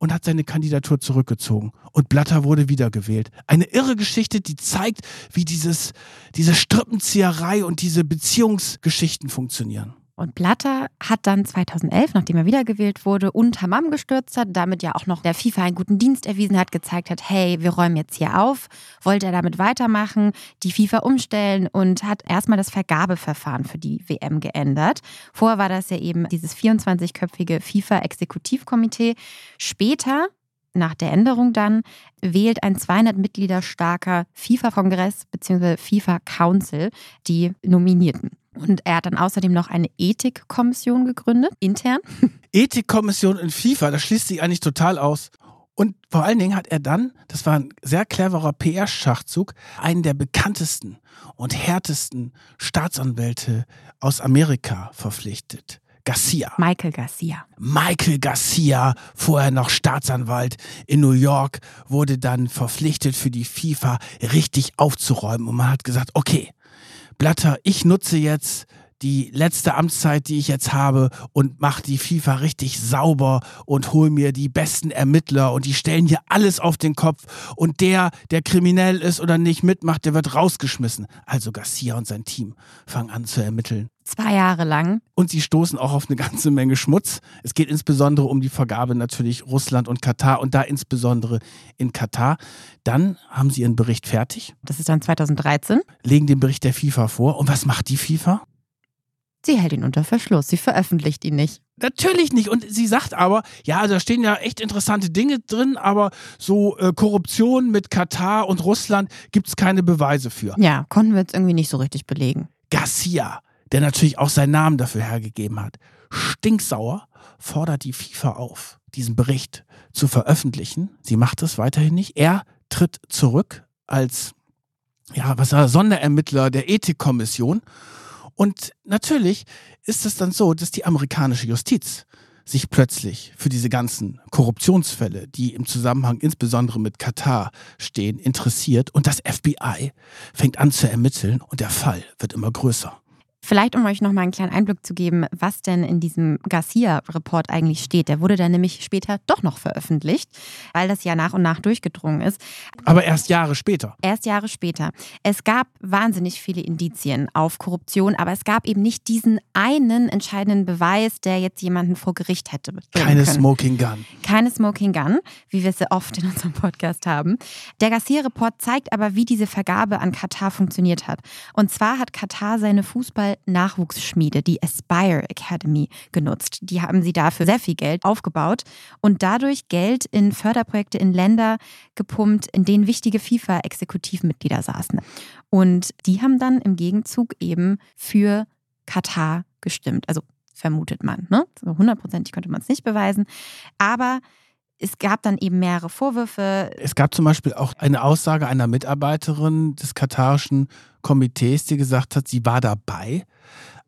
und hat seine Kandidatur zurückgezogen. Und Blatter wurde wiedergewählt. Eine irre Geschichte, die zeigt, wie dieses, diese Strippenzieherei und diese Beziehungsgeschichten funktionieren. Und Blatter hat dann 2011, nachdem er wiedergewählt wurde und Hammam gestürzt hat, damit ja auch noch der FIFA einen guten Dienst erwiesen hat, gezeigt hat, hey, wir räumen jetzt hier auf, wollte er damit weitermachen, die FIFA umstellen und hat erstmal das Vergabeverfahren für die WM geändert. Vorher war das ja eben dieses 24-köpfige FIFA-Exekutivkomitee. Später nach der Änderung dann wählt ein 200 Mitglieder starker FIFA-Kongress bzw. FIFA-Council die Nominierten. Und er hat dann außerdem noch eine Ethikkommission gegründet, intern. Ethikkommission in FIFA, das schließt sich eigentlich total aus. Und vor allen Dingen hat er dann, das war ein sehr cleverer PR-Schachzug, einen der bekanntesten und härtesten Staatsanwälte aus Amerika verpflichtet. Garcia. Michael Garcia. Michael Garcia, vorher noch Staatsanwalt in New York, wurde dann verpflichtet für die FIFA richtig aufzuräumen. Und man hat gesagt, okay, Blatter, ich nutze jetzt die letzte Amtszeit, die ich jetzt habe und mache die FIFA richtig sauber und hol mir die besten Ermittler und die stellen hier alles auf den Kopf und der, der kriminell ist oder nicht mitmacht, der wird rausgeschmissen. Also Garcia und sein Team fangen an zu ermitteln. Zwei Jahre lang. Und sie stoßen auch auf eine ganze Menge Schmutz. Es geht insbesondere um die Vergabe natürlich Russland und Katar und da insbesondere in Katar. Dann haben sie ihren Bericht fertig. Das ist dann 2013. Legen den Bericht der FIFA vor. Und was macht die FIFA? Sie hält ihn unter Verschluss. Sie veröffentlicht ihn nicht. Natürlich nicht. Und sie sagt aber, ja, da stehen ja echt interessante Dinge drin, aber so äh, Korruption mit Katar und Russland gibt es keine Beweise für. Ja, konnten wir jetzt irgendwie nicht so richtig belegen. Garcia der natürlich auch seinen Namen dafür hergegeben hat, stinksauer fordert die FIFA auf, diesen Bericht zu veröffentlichen. Sie macht es weiterhin nicht. Er tritt zurück als ja, was war Sonderermittler der Ethikkommission. Und natürlich ist es dann so, dass die amerikanische Justiz sich plötzlich für diese ganzen Korruptionsfälle, die im Zusammenhang insbesondere mit Katar stehen, interessiert und das FBI fängt an zu ermitteln und der Fall wird immer größer. Vielleicht, um euch nochmal einen kleinen Einblick zu geben, was denn in diesem Garcia-Report eigentlich steht. Der wurde dann nämlich später doch noch veröffentlicht, weil das ja nach und nach durchgedrungen ist. Aber erst Jahre später. Erst Jahre später. Es gab wahnsinnig viele Indizien auf Korruption, aber es gab eben nicht diesen einen entscheidenden Beweis, der jetzt jemanden vor Gericht hätte. Keine können. Smoking Gun. Keine Smoking Gun, wie wir es ja oft in unserem Podcast haben. Der Garcia-Report zeigt aber, wie diese Vergabe an Katar funktioniert hat. Und zwar hat Katar seine Fußball Nachwuchsschmiede, die Aspire Academy, genutzt. Die haben sie dafür sehr viel Geld aufgebaut und dadurch Geld in Förderprojekte in Länder gepumpt, in denen wichtige FIFA-Exekutivmitglieder saßen. Und die haben dann im Gegenzug eben für Katar gestimmt. Also vermutet man. Ne? hundertprozentig konnte man es nicht beweisen. Aber es gab dann eben mehrere Vorwürfe. Es gab zum Beispiel auch eine Aussage einer Mitarbeiterin des katarischen Komitees, die gesagt hat, sie war dabei,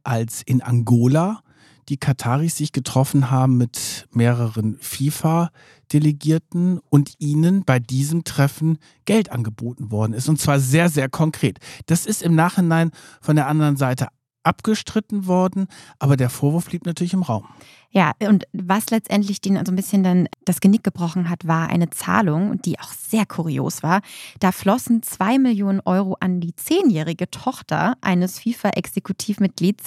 als in Angola die Kataris sich getroffen haben mit mehreren FIFA-Delegierten und ihnen bei diesem Treffen Geld angeboten worden ist. Und zwar sehr, sehr konkret. Das ist im Nachhinein von der anderen Seite abgestritten worden, aber der Vorwurf blieb natürlich im Raum. Ja, und was letztendlich denen so ein bisschen dann das Genick gebrochen hat, war eine Zahlung, die auch sehr kurios war. Da flossen zwei Millionen Euro an die zehnjährige Tochter eines FIFA-Exekutivmitglieds.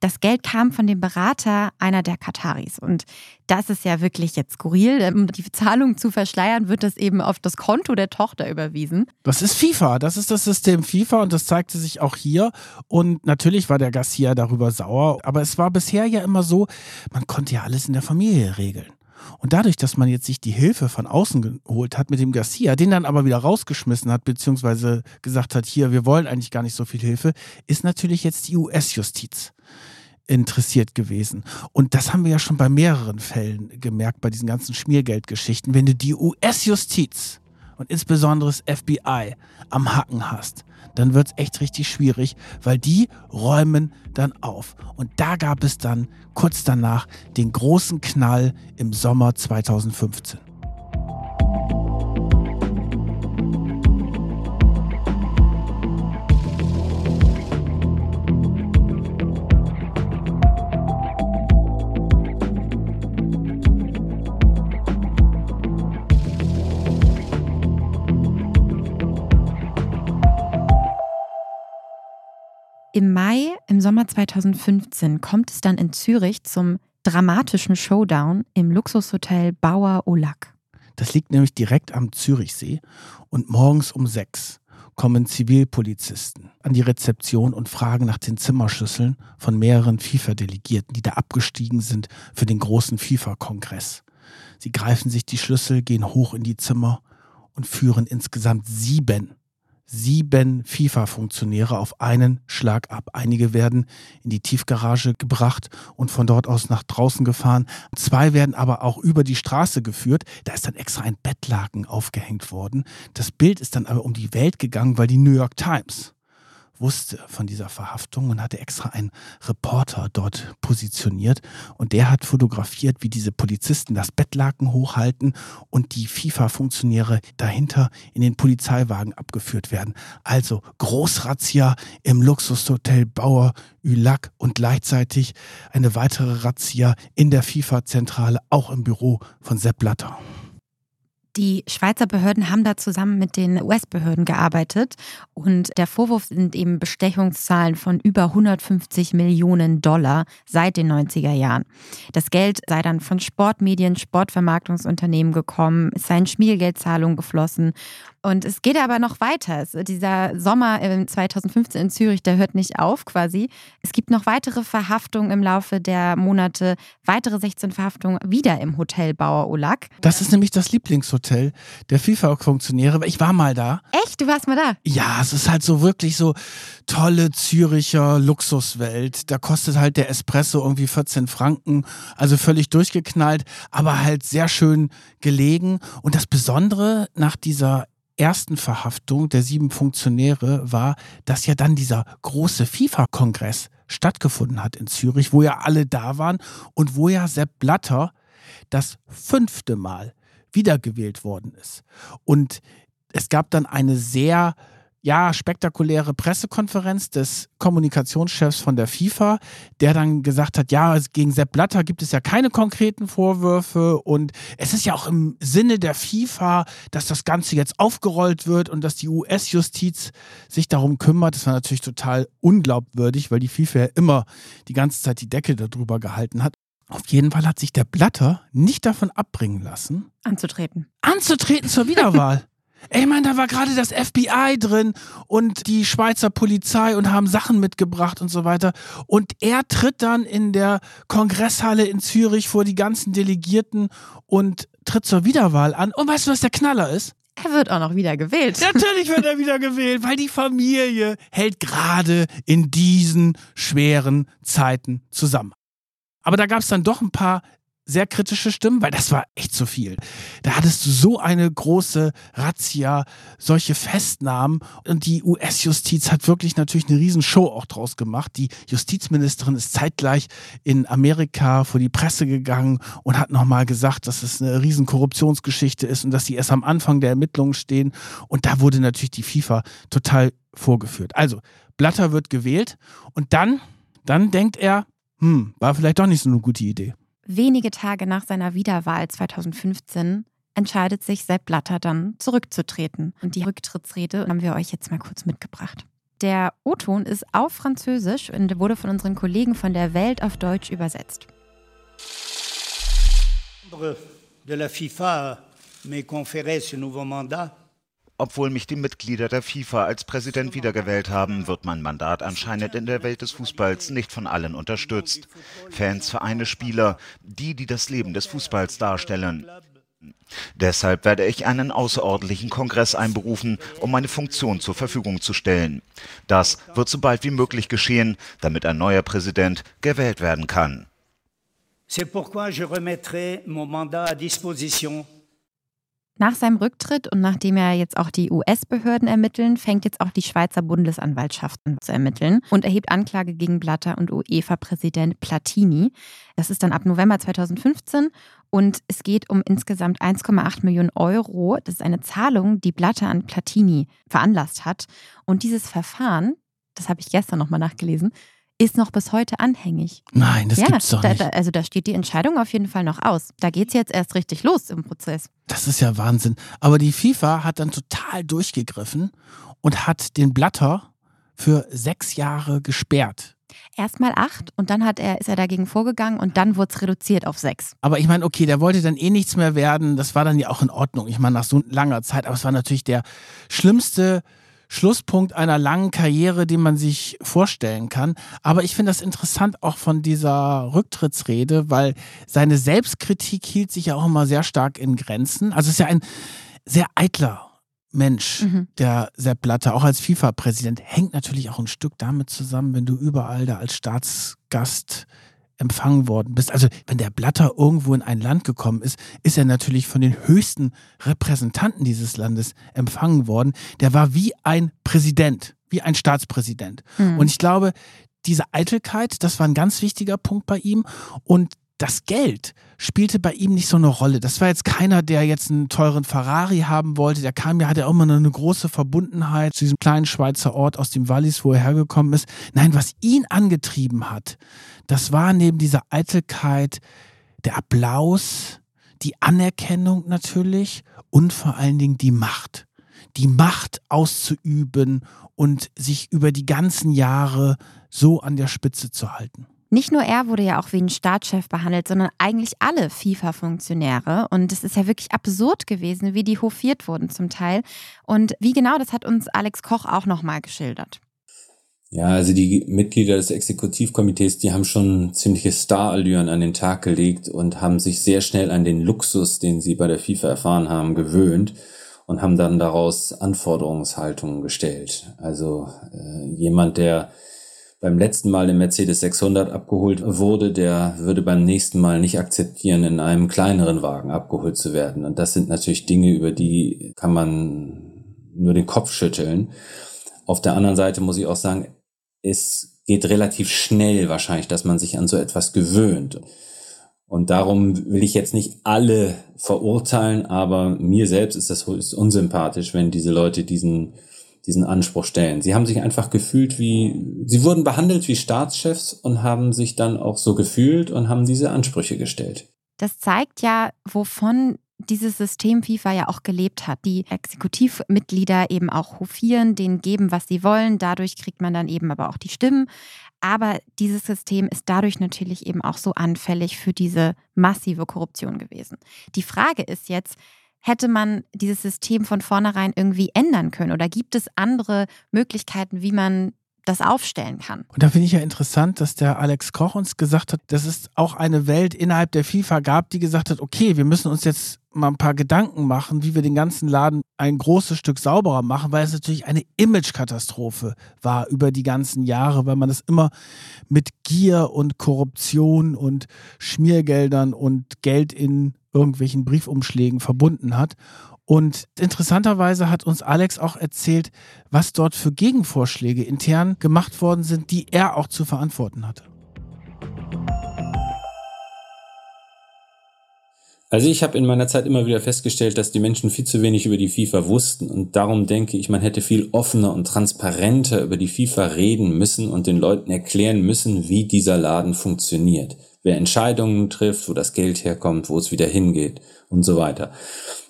Das Geld kam von dem Berater einer der Kataris. Und das ist ja wirklich jetzt skurril. Um die Zahlung zu verschleiern, wird das eben auf das Konto der Tochter überwiesen. Das ist FIFA, das ist das System FIFA und das zeigte sich auch hier. Und natürlich war der Garcia darüber sauer, aber es war bisher ja immer so, man konnte konnte ja alles in der Familie regeln. Und dadurch, dass man jetzt sich die Hilfe von außen geholt hat mit dem Garcia, den dann aber wieder rausgeschmissen hat, beziehungsweise gesagt hat, hier, wir wollen eigentlich gar nicht so viel Hilfe, ist natürlich jetzt die US-Justiz interessiert gewesen. Und das haben wir ja schon bei mehreren Fällen gemerkt, bei diesen ganzen Schmiergeldgeschichten. Wenn du die US-Justiz und insbesondere das FBI am Hacken hast, dann wird es echt richtig schwierig, weil die räumen dann auf. Und da gab es dann kurz danach den großen Knall im Sommer 2015. im Sommer 2015, kommt es dann in Zürich zum dramatischen Showdown im Luxushotel Bauer Olac. Das liegt nämlich direkt am Zürichsee und morgens um sechs kommen Zivilpolizisten an die Rezeption und fragen nach den Zimmerschlüsseln von mehreren FIFA-Delegierten, die da abgestiegen sind für den großen FIFA-Kongress. Sie greifen sich die Schlüssel, gehen hoch in die Zimmer und führen insgesamt sieben sieben FIFA-Funktionäre auf einen Schlag ab. Einige werden in die Tiefgarage gebracht und von dort aus nach draußen gefahren. Zwei werden aber auch über die Straße geführt. Da ist dann extra ein Bettlaken aufgehängt worden. Das Bild ist dann aber um die Welt gegangen, weil die New York Times wusste von dieser Verhaftung und hatte extra einen Reporter dort positioniert. Und der hat fotografiert, wie diese Polizisten das Bettlaken hochhalten und die FIFA-Funktionäre dahinter in den Polizeiwagen abgeführt werden. Also Großrazzia im Luxushotel Bauer Ulac und gleichzeitig eine weitere Razzia in der FIFA-Zentrale, auch im Büro von Sepp Blatter. Die Schweizer Behörden haben da zusammen mit den US-Behörden gearbeitet und der Vorwurf sind eben Bestechungszahlen von über 150 Millionen Dollar seit den 90er Jahren. Das Geld sei dann von Sportmedien, Sportvermarktungsunternehmen gekommen, es seien Schmiergeldzahlungen geflossen und es geht aber noch weiter. Dieser Sommer 2015 in Zürich, der hört nicht auf quasi. Es gibt noch weitere Verhaftungen im Laufe der Monate, weitere 16 Verhaftungen wieder im Hotel Bauer Olac. Das ist nämlich das Lieblingshotel der FIFA-Funktionäre. Ich war mal da. Echt? Du warst mal da? Ja, es ist halt so wirklich so tolle Züricher Luxuswelt. Da kostet halt der Espresso irgendwie 14 Franken, also völlig durchgeknallt, aber halt sehr schön gelegen. Und das Besondere nach dieser ersten Verhaftung der sieben Funktionäre war, dass ja dann dieser große FIFA-Kongress stattgefunden hat in Zürich, wo ja alle da waren und wo ja Sepp Blatter das fünfte Mal wiedergewählt worden ist. Und es gab dann eine sehr ja, spektakuläre Pressekonferenz des Kommunikationschefs von der FIFA, der dann gesagt hat, ja, gegen Sepp Blatter gibt es ja keine konkreten Vorwürfe und es ist ja auch im Sinne der FIFA, dass das Ganze jetzt aufgerollt wird und dass die US-Justiz sich darum kümmert. Das war natürlich total unglaubwürdig, weil die FIFA ja immer die ganze Zeit die Decke darüber gehalten hat. Auf jeden Fall hat sich der Blatter nicht davon abbringen lassen, anzutreten. Anzutreten zur Wiederwahl. Ey, mein, da war gerade das FBI drin und die Schweizer Polizei und haben Sachen mitgebracht und so weiter. Und er tritt dann in der Kongresshalle in Zürich vor die ganzen Delegierten und tritt zur Wiederwahl an. Und weißt du, was der Knaller ist? Er wird auch noch wieder gewählt. Natürlich wird er wieder gewählt, weil die Familie hält gerade in diesen schweren Zeiten zusammen. Aber da gab es dann doch ein paar sehr kritische Stimmen, weil das war echt zu viel. Da hattest du so eine große Razzia, solche Festnahmen und die US-Justiz hat wirklich natürlich eine Riesenshow auch draus gemacht. Die Justizministerin ist zeitgleich in Amerika vor die Presse gegangen und hat nochmal gesagt, dass es eine riesen Korruptionsgeschichte ist und dass sie erst am Anfang der Ermittlungen stehen. Und da wurde natürlich die FIFA total vorgeführt. Also, Blatter wird gewählt und dann, dann denkt er, hm, war vielleicht doch nicht so eine gute Idee. Wenige Tage nach seiner Wiederwahl 2015 entscheidet sich Sepp Blatter dann zurückzutreten. Und die Rücktrittsrede haben wir euch jetzt mal kurz mitgebracht. Der O-Ton ist auf Französisch und wurde von unseren Kollegen von der Welt auf Deutsch übersetzt. de la FIFA m'est conféré ce nouveau mandat Obwohl mich die Mitglieder der FIFA als Präsident wiedergewählt haben, wird mein Mandat anscheinend in der Welt des Fußballs nicht von allen unterstützt. Fans, Vereine, Spieler, die, die das Leben des Fußballs darstellen. Deshalb werde ich einen außerordentlichen Kongress einberufen, um meine Funktion zur Verfügung zu stellen. Das wird so bald wie möglich geschehen, damit ein neuer Präsident gewählt werden kann. C'est pourquoi je remettrai mon mandat à disposition nach seinem Rücktritt und nachdem er jetzt auch die US-Behörden ermitteln, fängt jetzt auch die Schweizer Bundesanwaltschaft an zu ermitteln und erhebt Anklage gegen Blatter und UEFA-Präsident Platini. Das ist dann ab November 2015 und es geht um insgesamt 1,8 Millionen Euro. Das ist eine Zahlung, die Blatter an Platini veranlasst hat. Und dieses Verfahren, das habe ich gestern nochmal nachgelesen, ist noch bis heute anhängig. Nein, das ja, gibt's doch nicht. Da, also da steht die Entscheidung auf jeden Fall noch aus. Da geht es jetzt erst richtig los im Prozess. Das ist ja Wahnsinn. Aber die FIFA hat dann total durchgegriffen und hat den Blatter für sechs Jahre gesperrt. Erstmal acht und dann hat er, ist er dagegen vorgegangen und dann wurde es reduziert auf sechs. Aber ich meine, okay, der wollte dann eh nichts mehr werden. Das war dann ja auch in Ordnung. Ich meine, nach so langer Zeit, aber es war natürlich der schlimmste Schlusspunkt einer langen Karriere, den man sich vorstellen kann. Aber ich finde das interessant auch von dieser Rücktrittsrede, weil seine Selbstkritik hielt sich ja auch immer sehr stark in Grenzen. Also es ist ja ein sehr eitler Mensch, mhm. der Sepp Blatter, auch als FIFA-Präsident, hängt natürlich auch ein Stück damit zusammen, wenn du überall da als Staatsgast empfangen worden bist. Also wenn der Blatter irgendwo in ein Land gekommen ist, ist er natürlich von den höchsten Repräsentanten dieses Landes empfangen worden. Der war wie ein Präsident, wie ein Staatspräsident. Mhm. Und ich glaube, diese Eitelkeit, das war ein ganz wichtiger Punkt bei ihm. Und das Geld spielte bei ihm nicht so eine Rolle. Das war jetzt keiner, der jetzt einen teuren Ferrari haben wollte. Der kam ja, hatte auch immer eine große Verbundenheit zu diesem kleinen Schweizer Ort aus dem Wallis, wo er hergekommen ist. Nein, was ihn angetrieben hat, das war neben dieser Eitelkeit der Applaus, die Anerkennung natürlich und vor allen Dingen die Macht. Die Macht auszuüben und sich über die ganzen Jahre so an der Spitze zu halten. Nicht nur er wurde ja auch wie ein Staatschef behandelt, sondern eigentlich alle FIFA-Funktionäre. Und es ist ja wirklich absurd gewesen, wie die hofiert wurden zum Teil. Und wie genau, das hat uns Alex Koch auch nochmal geschildert. Ja, also die Mitglieder des Exekutivkomitees, die haben schon ziemliche Starallüren an den Tag gelegt und haben sich sehr schnell an den Luxus, den sie bei der FIFA erfahren haben, gewöhnt und haben dann daraus Anforderungshaltungen gestellt. Also äh, jemand, der beim letzten Mal im Mercedes 600 abgeholt wurde, der würde beim nächsten Mal nicht akzeptieren, in einem kleineren Wagen abgeholt zu werden. Und das sind natürlich Dinge, über die kann man nur den Kopf schütteln. Auf der anderen Seite muss ich auch sagen, es geht relativ schnell wahrscheinlich, dass man sich an so etwas gewöhnt. Und darum will ich jetzt nicht alle verurteilen, aber mir selbst ist das unsympathisch, wenn diese Leute diesen diesen Anspruch stellen. Sie haben sich einfach gefühlt wie, sie wurden behandelt wie Staatschefs und haben sich dann auch so gefühlt und haben diese Ansprüche gestellt. Das zeigt ja, wovon dieses System FIFA ja auch gelebt hat. Die Exekutivmitglieder eben auch hofieren, denen geben, was sie wollen. Dadurch kriegt man dann eben aber auch die Stimmen. Aber dieses System ist dadurch natürlich eben auch so anfällig für diese massive Korruption gewesen. Die Frage ist jetzt, hätte man dieses System von vornherein irgendwie ändern können? Oder gibt es andere Möglichkeiten, wie man das aufstellen kann. Und da finde ich ja interessant, dass der Alex Koch uns gesagt hat, dass es auch eine Welt innerhalb der FIFA gab, die gesagt hat, okay, wir müssen uns jetzt mal ein paar Gedanken machen, wie wir den ganzen Laden ein großes Stück sauberer machen, weil es natürlich eine Imagekatastrophe war über die ganzen Jahre, weil man das immer mit Gier und Korruption und Schmiergeldern und Geld in irgendwelchen Briefumschlägen verbunden hat. Und interessanterweise hat uns Alex auch erzählt, was dort für Gegenvorschläge intern gemacht worden sind, die er auch zu verantworten hatte. Also ich habe in meiner Zeit immer wieder festgestellt, dass die Menschen viel zu wenig über die FIFA wussten und darum denke ich, man hätte viel offener und transparenter über die FIFA reden müssen und den Leuten erklären müssen, wie dieser Laden funktioniert wer Entscheidungen trifft, wo das Geld herkommt, wo es wieder hingeht und so weiter.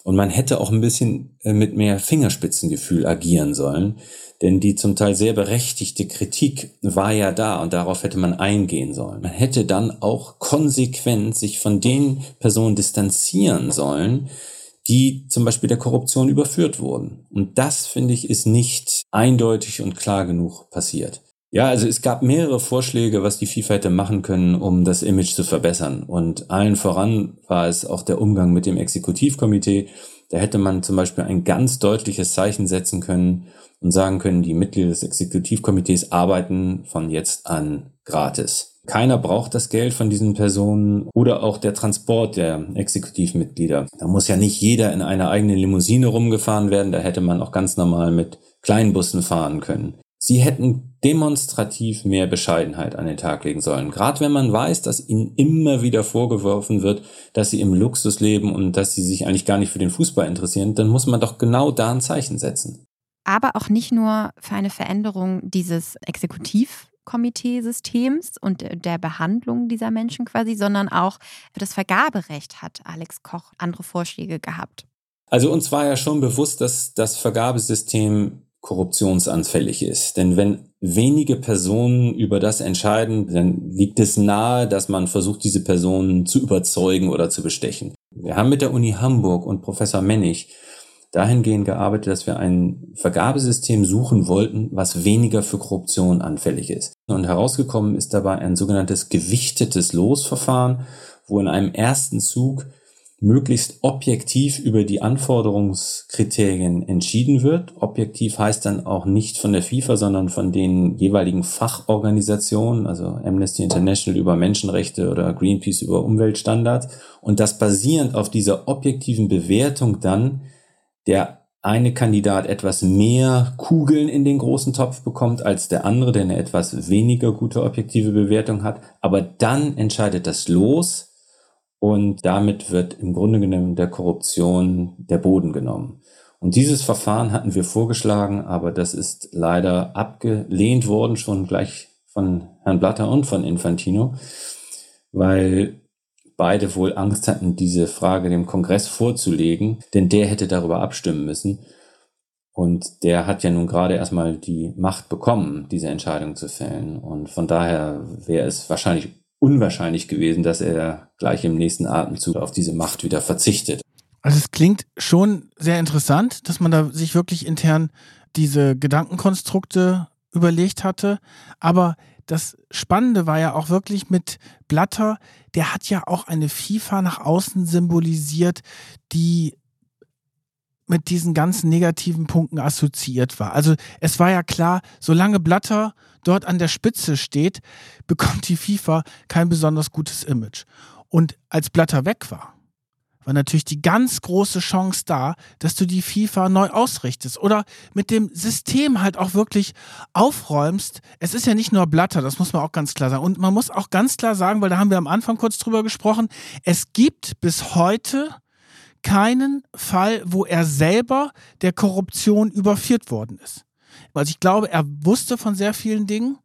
Und man hätte auch ein bisschen äh, mit mehr Fingerspitzengefühl agieren sollen, denn die zum Teil sehr berechtigte Kritik war ja da und darauf hätte man eingehen sollen. Man hätte dann auch konsequent sich von den Personen distanzieren sollen, die zum Beispiel der Korruption überführt wurden. Und das, finde ich, ist nicht eindeutig und klar genug passiert. Ja, also es gab mehrere Vorschläge, was die FIFA hätte machen können, um das Image zu verbessern. Und allen voran war es auch der Umgang mit dem Exekutivkomitee. Da hätte man zum Beispiel ein ganz deutliches Zeichen setzen können und sagen können, die Mitglieder des Exekutivkomitees arbeiten von jetzt an gratis. Keiner braucht das Geld von diesen Personen oder auch der Transport der Exekutivmitglieder. Da muss ja nicht jeder in einer eigenen Limousine rumgefahren werden. Da hätte man auch ganz normal mit Kleinbussen fahren können. Sie hätten demonstrativ mehr Bescheidenheit an den Tag legen sollen. Gerade wenn man weiß, dass ihnen immer wieder vorgeworfen wird, dass sie im Luxus leben und dass sie sich eigentlich gar nicht für den Fußball interessieren, dann muss man doch genau da ein Zeichen setzen. Aber auch nicht nur für eine Veränderung dieses Exekutivkomiteesystems und der Behandlung dieser Menschen quasi, sondern auch für das Vergaberecht hat Alex Koch andere Vorschläge gehabt. Also uns war ja schon bewusst, dass das Vergabesystem korruptionsanfällig ist. Denn wenn wenige Personen über das entscheiden, dann liegt es nahe, dass man versucht, diese Personen zu überzeugen oder zu bestechen. Wir haben mit der Uni Hamburg und Professor Mennig dahingehend gearbeitet, dass wir ein Vergabesystem suchen wollten, was weniger für Korruption anfällig ist. Und herausgekommen ist dabei ein sogenanntes gewichtetes Losverfahren, wo in einem ersten Zug möglichst objektiv über die Anforderungskriterien entschieden wird. Objektiv heißt dann auch nicht von der FIFA, sondern von den jeweiligen Fachorganisationen, also Amnesty International über Menschenrechte oder Greenpeace über Umweltstandards. Und das basierend auf dieser objektiven Bewertung dann der eine Kandidat etwas mehr Kugeln in den großen Topf bekommt als der andere, der eine etwas weniger gute objektive Bewertung hat. Aber dann entscheidet das Los, und damit wird im Grunde genommen der Korruption der Boden genommen. Und dieses Verfahren hatten wir vorgeschlagen, aber das ist leider abgelehnt worden, schon gleich von Herrn Blatter und von Infantino, weil beide wohl Angst hatten, diese Frage dem Kongress vorzulegen, denn der hätte darüber abstimmen müssen. Und der hat ja nun gerade erstmal die Macht bekommen, diese Entscheidung zu fällen. Und von daher wäre es wahrscheinlich unwahrscheinlich gewesen, dass er gleich im nächsten Atemzug auf diese Macht wieder verzichtet. Also es klingt schon sehr interessant, dass man da sich wirklich intern diese Gedankenkonstrukte überlegt hatte. Aber das Spannende war ja auch wirklich mit Blatter, der hat ja auch eine FIFA nach außen symbolisiert, die mit diesen ganzen negativen Punkten assoziiert war. Also es war ja klar, solange Blatter dort an der Spitze steht, bekommt die FIFA kein besonders gutes Image. Und als Blatter weg war, war natürlich die ganz große Chance da, dass du die FIFA neu ausrichtest oder mit dem System halt auch wirklich aufräumst. Es ist ja nicht nur Blatter, das muss man auch ganz klar sagen. Und man muss auch ganz klar sagen, weil da haben wir am Anfang kurz drüber gesprochen, es gibt bis heute keinen Fall, wo er selber der Korruption überführt worden ist. Also ich glaube, er wusste von sehr vielen Dingen,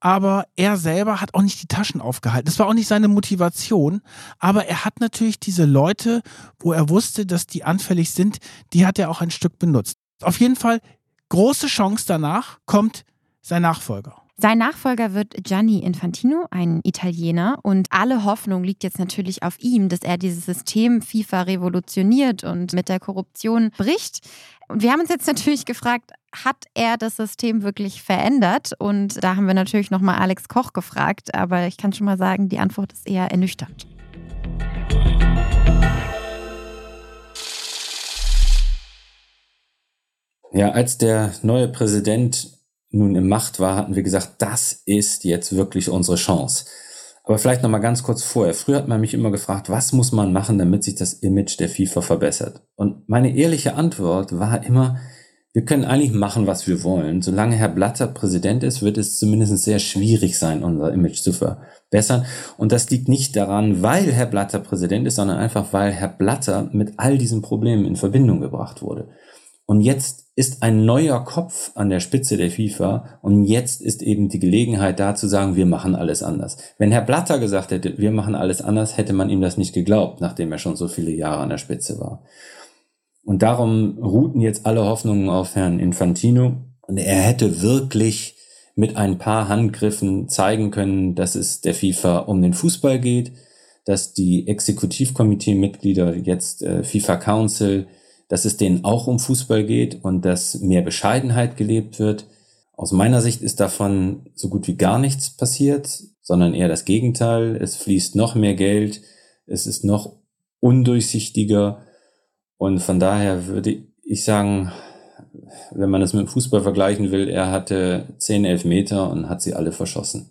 aber er selber hat auch nicht die Taschen aufgehalten. Das war auch nicht seine Motivation, aber er hat natürlich diese Leute, wo er wusste, dass die anfällig sind, die hat er auch ein Stück benutzt. Auf jeden Fall große Chance danach kommt sein Nachfolger. Sein Nachfolger wird Gianni Infantino, ein Italiener. Und alle Hoffnung liegt jetzt natürlich auf ihm, dass er dieses System FIFA revolutioniert und mit der Korruption bricht. Und wir haben uns jetzt natürlich gefragt, hat er das System wirklich verändert? Und da haben wir natürlich nochmal Alex Koch gefragt. Aber ich kann schon mal sagen, die Antwort ist eher ernüchternd. Ja, als der neue Präsident nun in Macht war, hatten wir gesagt, das ist jetzt wirklich unsere Chance. Aber vielleicht noch mal ganz kurz vorher. Früher hat man mich immer gefragt, was muss man machen, damit sich das Image der FIFA verbessert? Und meine ehrliche Antwort war immer, wir können eigentlich machen, was wir wollen. Solange Herr Blatter Präsident ist, wird es zumindest sehr schwierig sein, unser Image zu verbessern. Und das liegt nicht daran, weil Herr Blatter Präsident ist, sondern einfach, weil Herr Blatter mit all diesen Problemen in Verbindung gebracht wurde. Und jetzt ist ein neuer Kopf an der Spitze der FIFA und jetzt ist eben die Gelegenheit da zu sagen, wir machen alles anders. Wenn Herr Blatter gesagt hätte, wir machen alles anders, hätte man ihm das nicht geglaubt, nachdem er schon so viele Jahre an der Spitze war. Und darum ruhten jetzt alle Hoffnungen auf Herrn Infantino und er hätte wirklich mit ein paar Handgriffen zeigen können, dass es der FIFA um den Fußball geht, dass die Exekutivkomitee-Mitglieder jetzt äh, FIFA Council, dass es denen auch um Fußball geht und dass mehr Bescheidenheit gelebt wird. Aus meiner Sicht ist davon so gut wie gar nichts passiert, sondern eher das Gegenteil. Es fließt noch mehr Geld, es ist noch undurchsichtiger und von daher würde ich sagen, wenn man das mit dem Fußball vergleichen will, er hatte zehn Elfmeter und hat sie alle verschossen.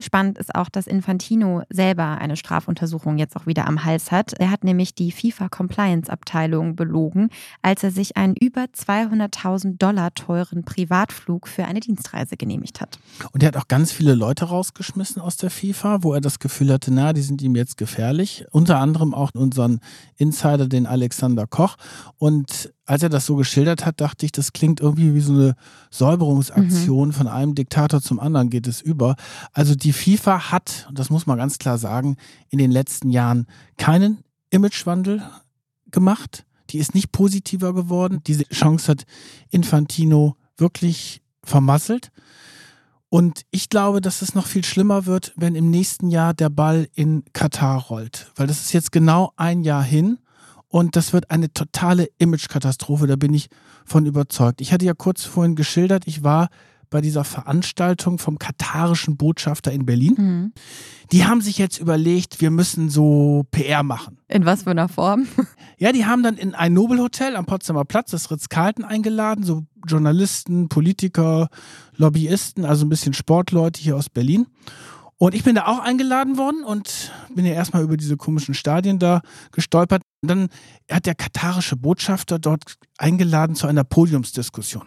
Spannend ist auch, dass Infantino selber eine Strafuntersuchung jetzt auch wieder am Hals hat. Er hat nämlich die FIFA-Compliance-Abteilung belogen, als er sich einen über 200.000 Dollar teuren Privatflug für eine Dienstreise genehmigt hat. Und er hat auch ganz viele Leute rausgeschmissen aus der FIFA, wo er das Gefühl hatte, na, die sind ihm jetzt gefährlich. Unter anderem auch unseren Insider, den Alexander Koch. Und als er das so geschildert hat, dachte ich, das klingt irgendwie wie so eine Säuberungsaktion. Mhm. Von einem Diktator zum anderen geht es über. Also die FIFA hat, und das muss man ganz klar sagen, in den letzten Jahren keinen Imagewandel gemacht. Die ist nicht positiver geworden. Diese Chance hat Infantino wirklich vermasselt. Und ich glaube, dass es noch viel schlimmer wird, wenn im nächsten Jahr der Ball in Katar rollt. Weil das ist jetzt genau ein Jahr hin. Und das wird eine totale Imagekatastrophe, da bin ich von überzeugt. Ich hatte ja kurz vorhin geschildert, ich war bei dieser Veranstaltung vom katarischen Botschafter in Berlin. Mhm. Die haben sich jetzt überlegt, wir müssen so PR machen. In was für einer Form? Ja, die haben dann in ein Nobelhotel am Potsdamer Platz, das Ritz-Carlton, eingeladen, so Journalisten, Politiker, Lobbyisten, also ein bisschen Sportleute hier aus Berlin. Und ich bin da auch eingeladen worden und bin ja erstmal über diese komischen Stadien da gestolpert. Und dann hat der katarische Botschafter dort eingeladen zu einer Podiumsdiskussion.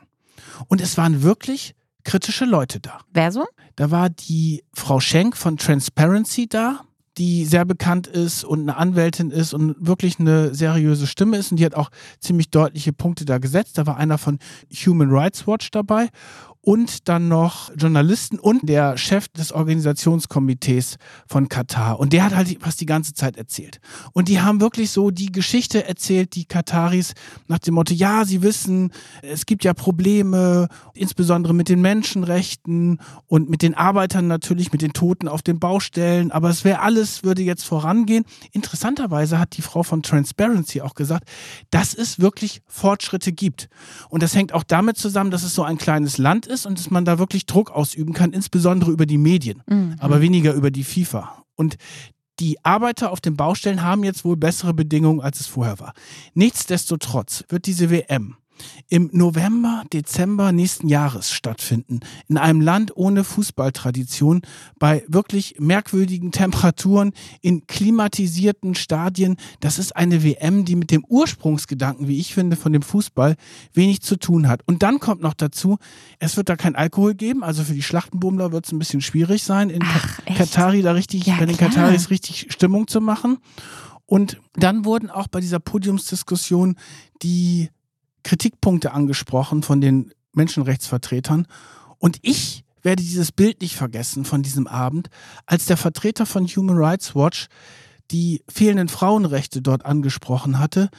Und es waren wirklich kritische Leute da. Wer so? Da war die Frau Schenk von Transparency da, die sehr bekannt ist und eine Anwältin ist und wirklich eine seriöse Stimme ist. Und die hat auch ziemlich deutliche Punkte da gesetzt. Da war einer von Human Rights Watch dabei und dann noch Journalisten und der Chef des Organisationskomitees von Katar. Und der hat halt was die ganze Zeit erzählt. Und die haben wirklich so die Geschichte erzählt, die Kataris nach dem Motto, ja, sie wissen, es gibt ja Probleme, insbesondere mit den Menschenrechten und mit den Arbeitern natürlich, mit den Toten auf den Baustellen. Aber es wäre alles, würde jetzt vorangehen. Interessanterweise hat die Frau von Transparency auch gesagt, dass es wirklich Fortschritte gibt. Und das hängt auch damit zusammen, dass es so ein kleines Land ist und dass man da wirklich Druck ausüben kann, insbesondere über die Medien, mhm. aber weniger über die FIFA. Und die Arbeiter auf den Baustellen haben jetzt wohl bessere Bedingungen, als es vorher war. Nichtsdestotrotz wird diese WM im November, Dezember nächsten Jahres stattfinden. In einem Land ohne Fußballtradition, bei wirklich merkwürdigen Temperaturen, in klimatisierten Stadien. Das ist eine WM, die mit dem Ursprungsgedanken, wie ich finde, von dem Fußball wenig zu tun hat. Und dann kommt noch dazu, es wird da kein Alkohol geben. Also für die Schlachtenbummler wird es ein bisschen schwierig sein, in Ach, Katari da richtig, ja, bei den klar. Kataris richtig Stimmung zu machen. Und dann wurden auch bei dieser Podiumsdiskussion die Kritikpunkte angesprochen von den Menschenrechtsvertretern. Und ich werde dieses Bild nicht vergessen von diesem Abend, als der Vertreter von Human Rights Watch die fehlenden Frauenrechte dort angesprochen hatte,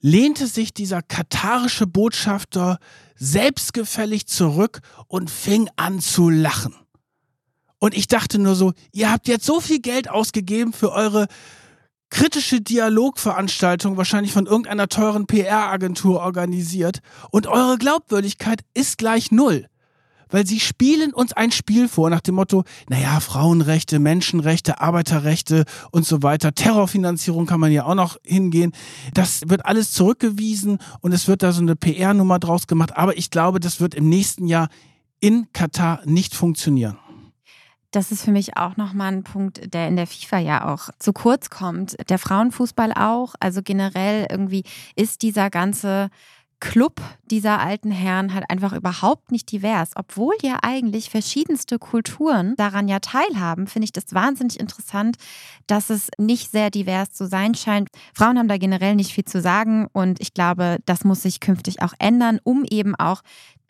lehnte sich dieser katarische Botschafter selbstgefällig zurück und fing an zu lachen. Und ich dachte nur so, ihr habt jetzt so viel Geld ausgegeben für eure kritische Dialogveranstaltung wahrscheinlich von irgendeiner teuren PR-Agentur organisiert und eure Glaubwürdigkeit ist gleich null. Weil sie spielen uns ein Spiel vor nach dem Motto, naja, Frauenrechte, Menschenrechte, Arbeiterrechte und so weiter. Terrorfinanzierung kann man ja auch noch hingehen. Das wird alles zurückgewiesen und es wird da so eine PR-Nummer draus gemacht. Aber ich glaube, das wird im nächsten Jahr in Katar nicht funktionieren. Das ist für mich auch nochmal ein Punkt, der in der FIFA ja auch zu kurz kommt. Der Frauenfußball auch. Also generell irgendwie ist dieser ganze Club dieser alten Herren halt einfach überhaupt nicht divers. Obwohl ja eigentlich verschiedenste Kulturen daran ja teilhaben, finde ich das wahnsinnig interessant, dass es nicht sehr divers zu sein scheint. Frauen haben da generell nicht viel zu sagen und ich glaube, das muss sich künftig auch ändern, um eben auch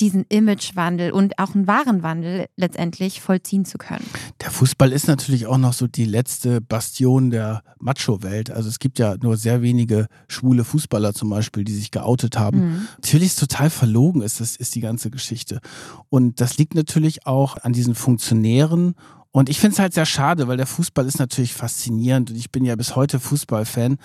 diesen Imagewandel und auch einen Warenwandel letztendlich vollziehen zu können. Der Fußball ist natürlich auch noch so die letzte Bastion der Macho-Welt. Also es gibt ja nur sehr wenige schwule Fußballer zum Beispiel, die sich geoutet haben. Mhm. Natürlich ist total verlogen ist, das ist die ganze Geschichte. Und das liegt natürlich auch an diesen Funktionären Und ich finde es halt sehr schade, weil der Fußball ist natürlich faszinierend und ich bin ja bis heute Fußballfan.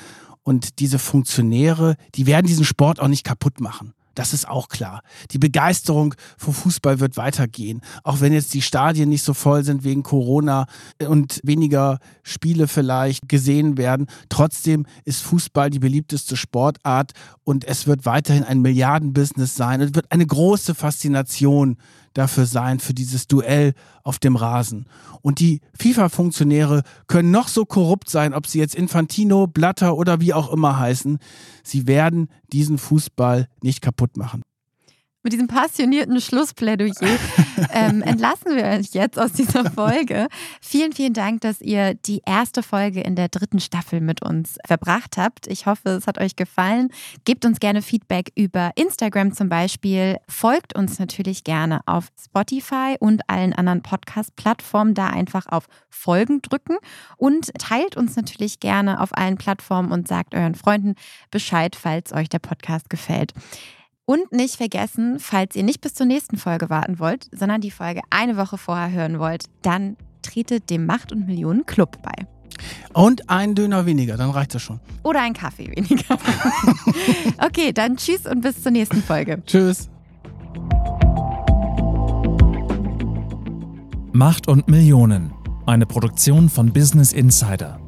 Und diese Funktionäre, die werden diesen Sport auch nicht kaputt machen. Das ist auch klar. Die Begeisterung für Fußball wird weitergehen. Auch wenn jetzt die Stadien nicht so voll sind wegen Corona und weniger Spiele vielleicht gesehen werden. Trotzdem ist Fußball die beliebteste Sportart und es wird weiterhin ein Milliardenbusiness sein. Es wird eine große Faszination dafür sein, für dieses Duell auf dem Rasen. Und die FIFA-Funktionäre können noch so korrupt sein, ob sie jetzt Infantino, Blatter oder wie auch immer heißen. Sie werden diesen Fußball nicht kaputt machen. Mit diesem passionierten Schlussplädoyer ähm, entlassen wir euch jetzt aus dieser Folge. Vielen, vielen Dank, dass ihr die erste Folge in der dritten Staffel mit uns verbracht habt. Ich hoffe, es hat euch gefallen. Gebt uns gerne Feedback über Instagram zum Beispiel. Folgt uns natürlich gerne auf Spotify und allen anderen Podcast-Plattformen. Da einfach auf Folgen drücken und teilt uns natürlich gerne auf allen Plattformen und sagt euren Freunden Bescheid, falls euch der Podcast gefällt. Und nicht vergessen, falls ihr nicht bis zur nächsten Folge warten wollt, sondern die Folge eine Woche vorher hören wollt, dann tretet dem Macht und Millionen Club bei. Und ein Döner weniger, dann reicht das schon. Oder ein Kaffee weniger. okay, dann tschüss und bis zur nächsten Folge. Tschüss. Macht und Millionen. Eine Produktion von Business Insider.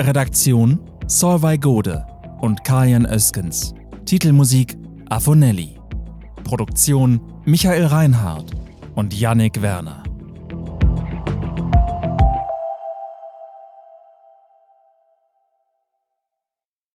Redaktion Solvay Gode und Kajan Öskens. Titelmusik Afonelli. Produktion Michael Reinhardt und Yannick Werner.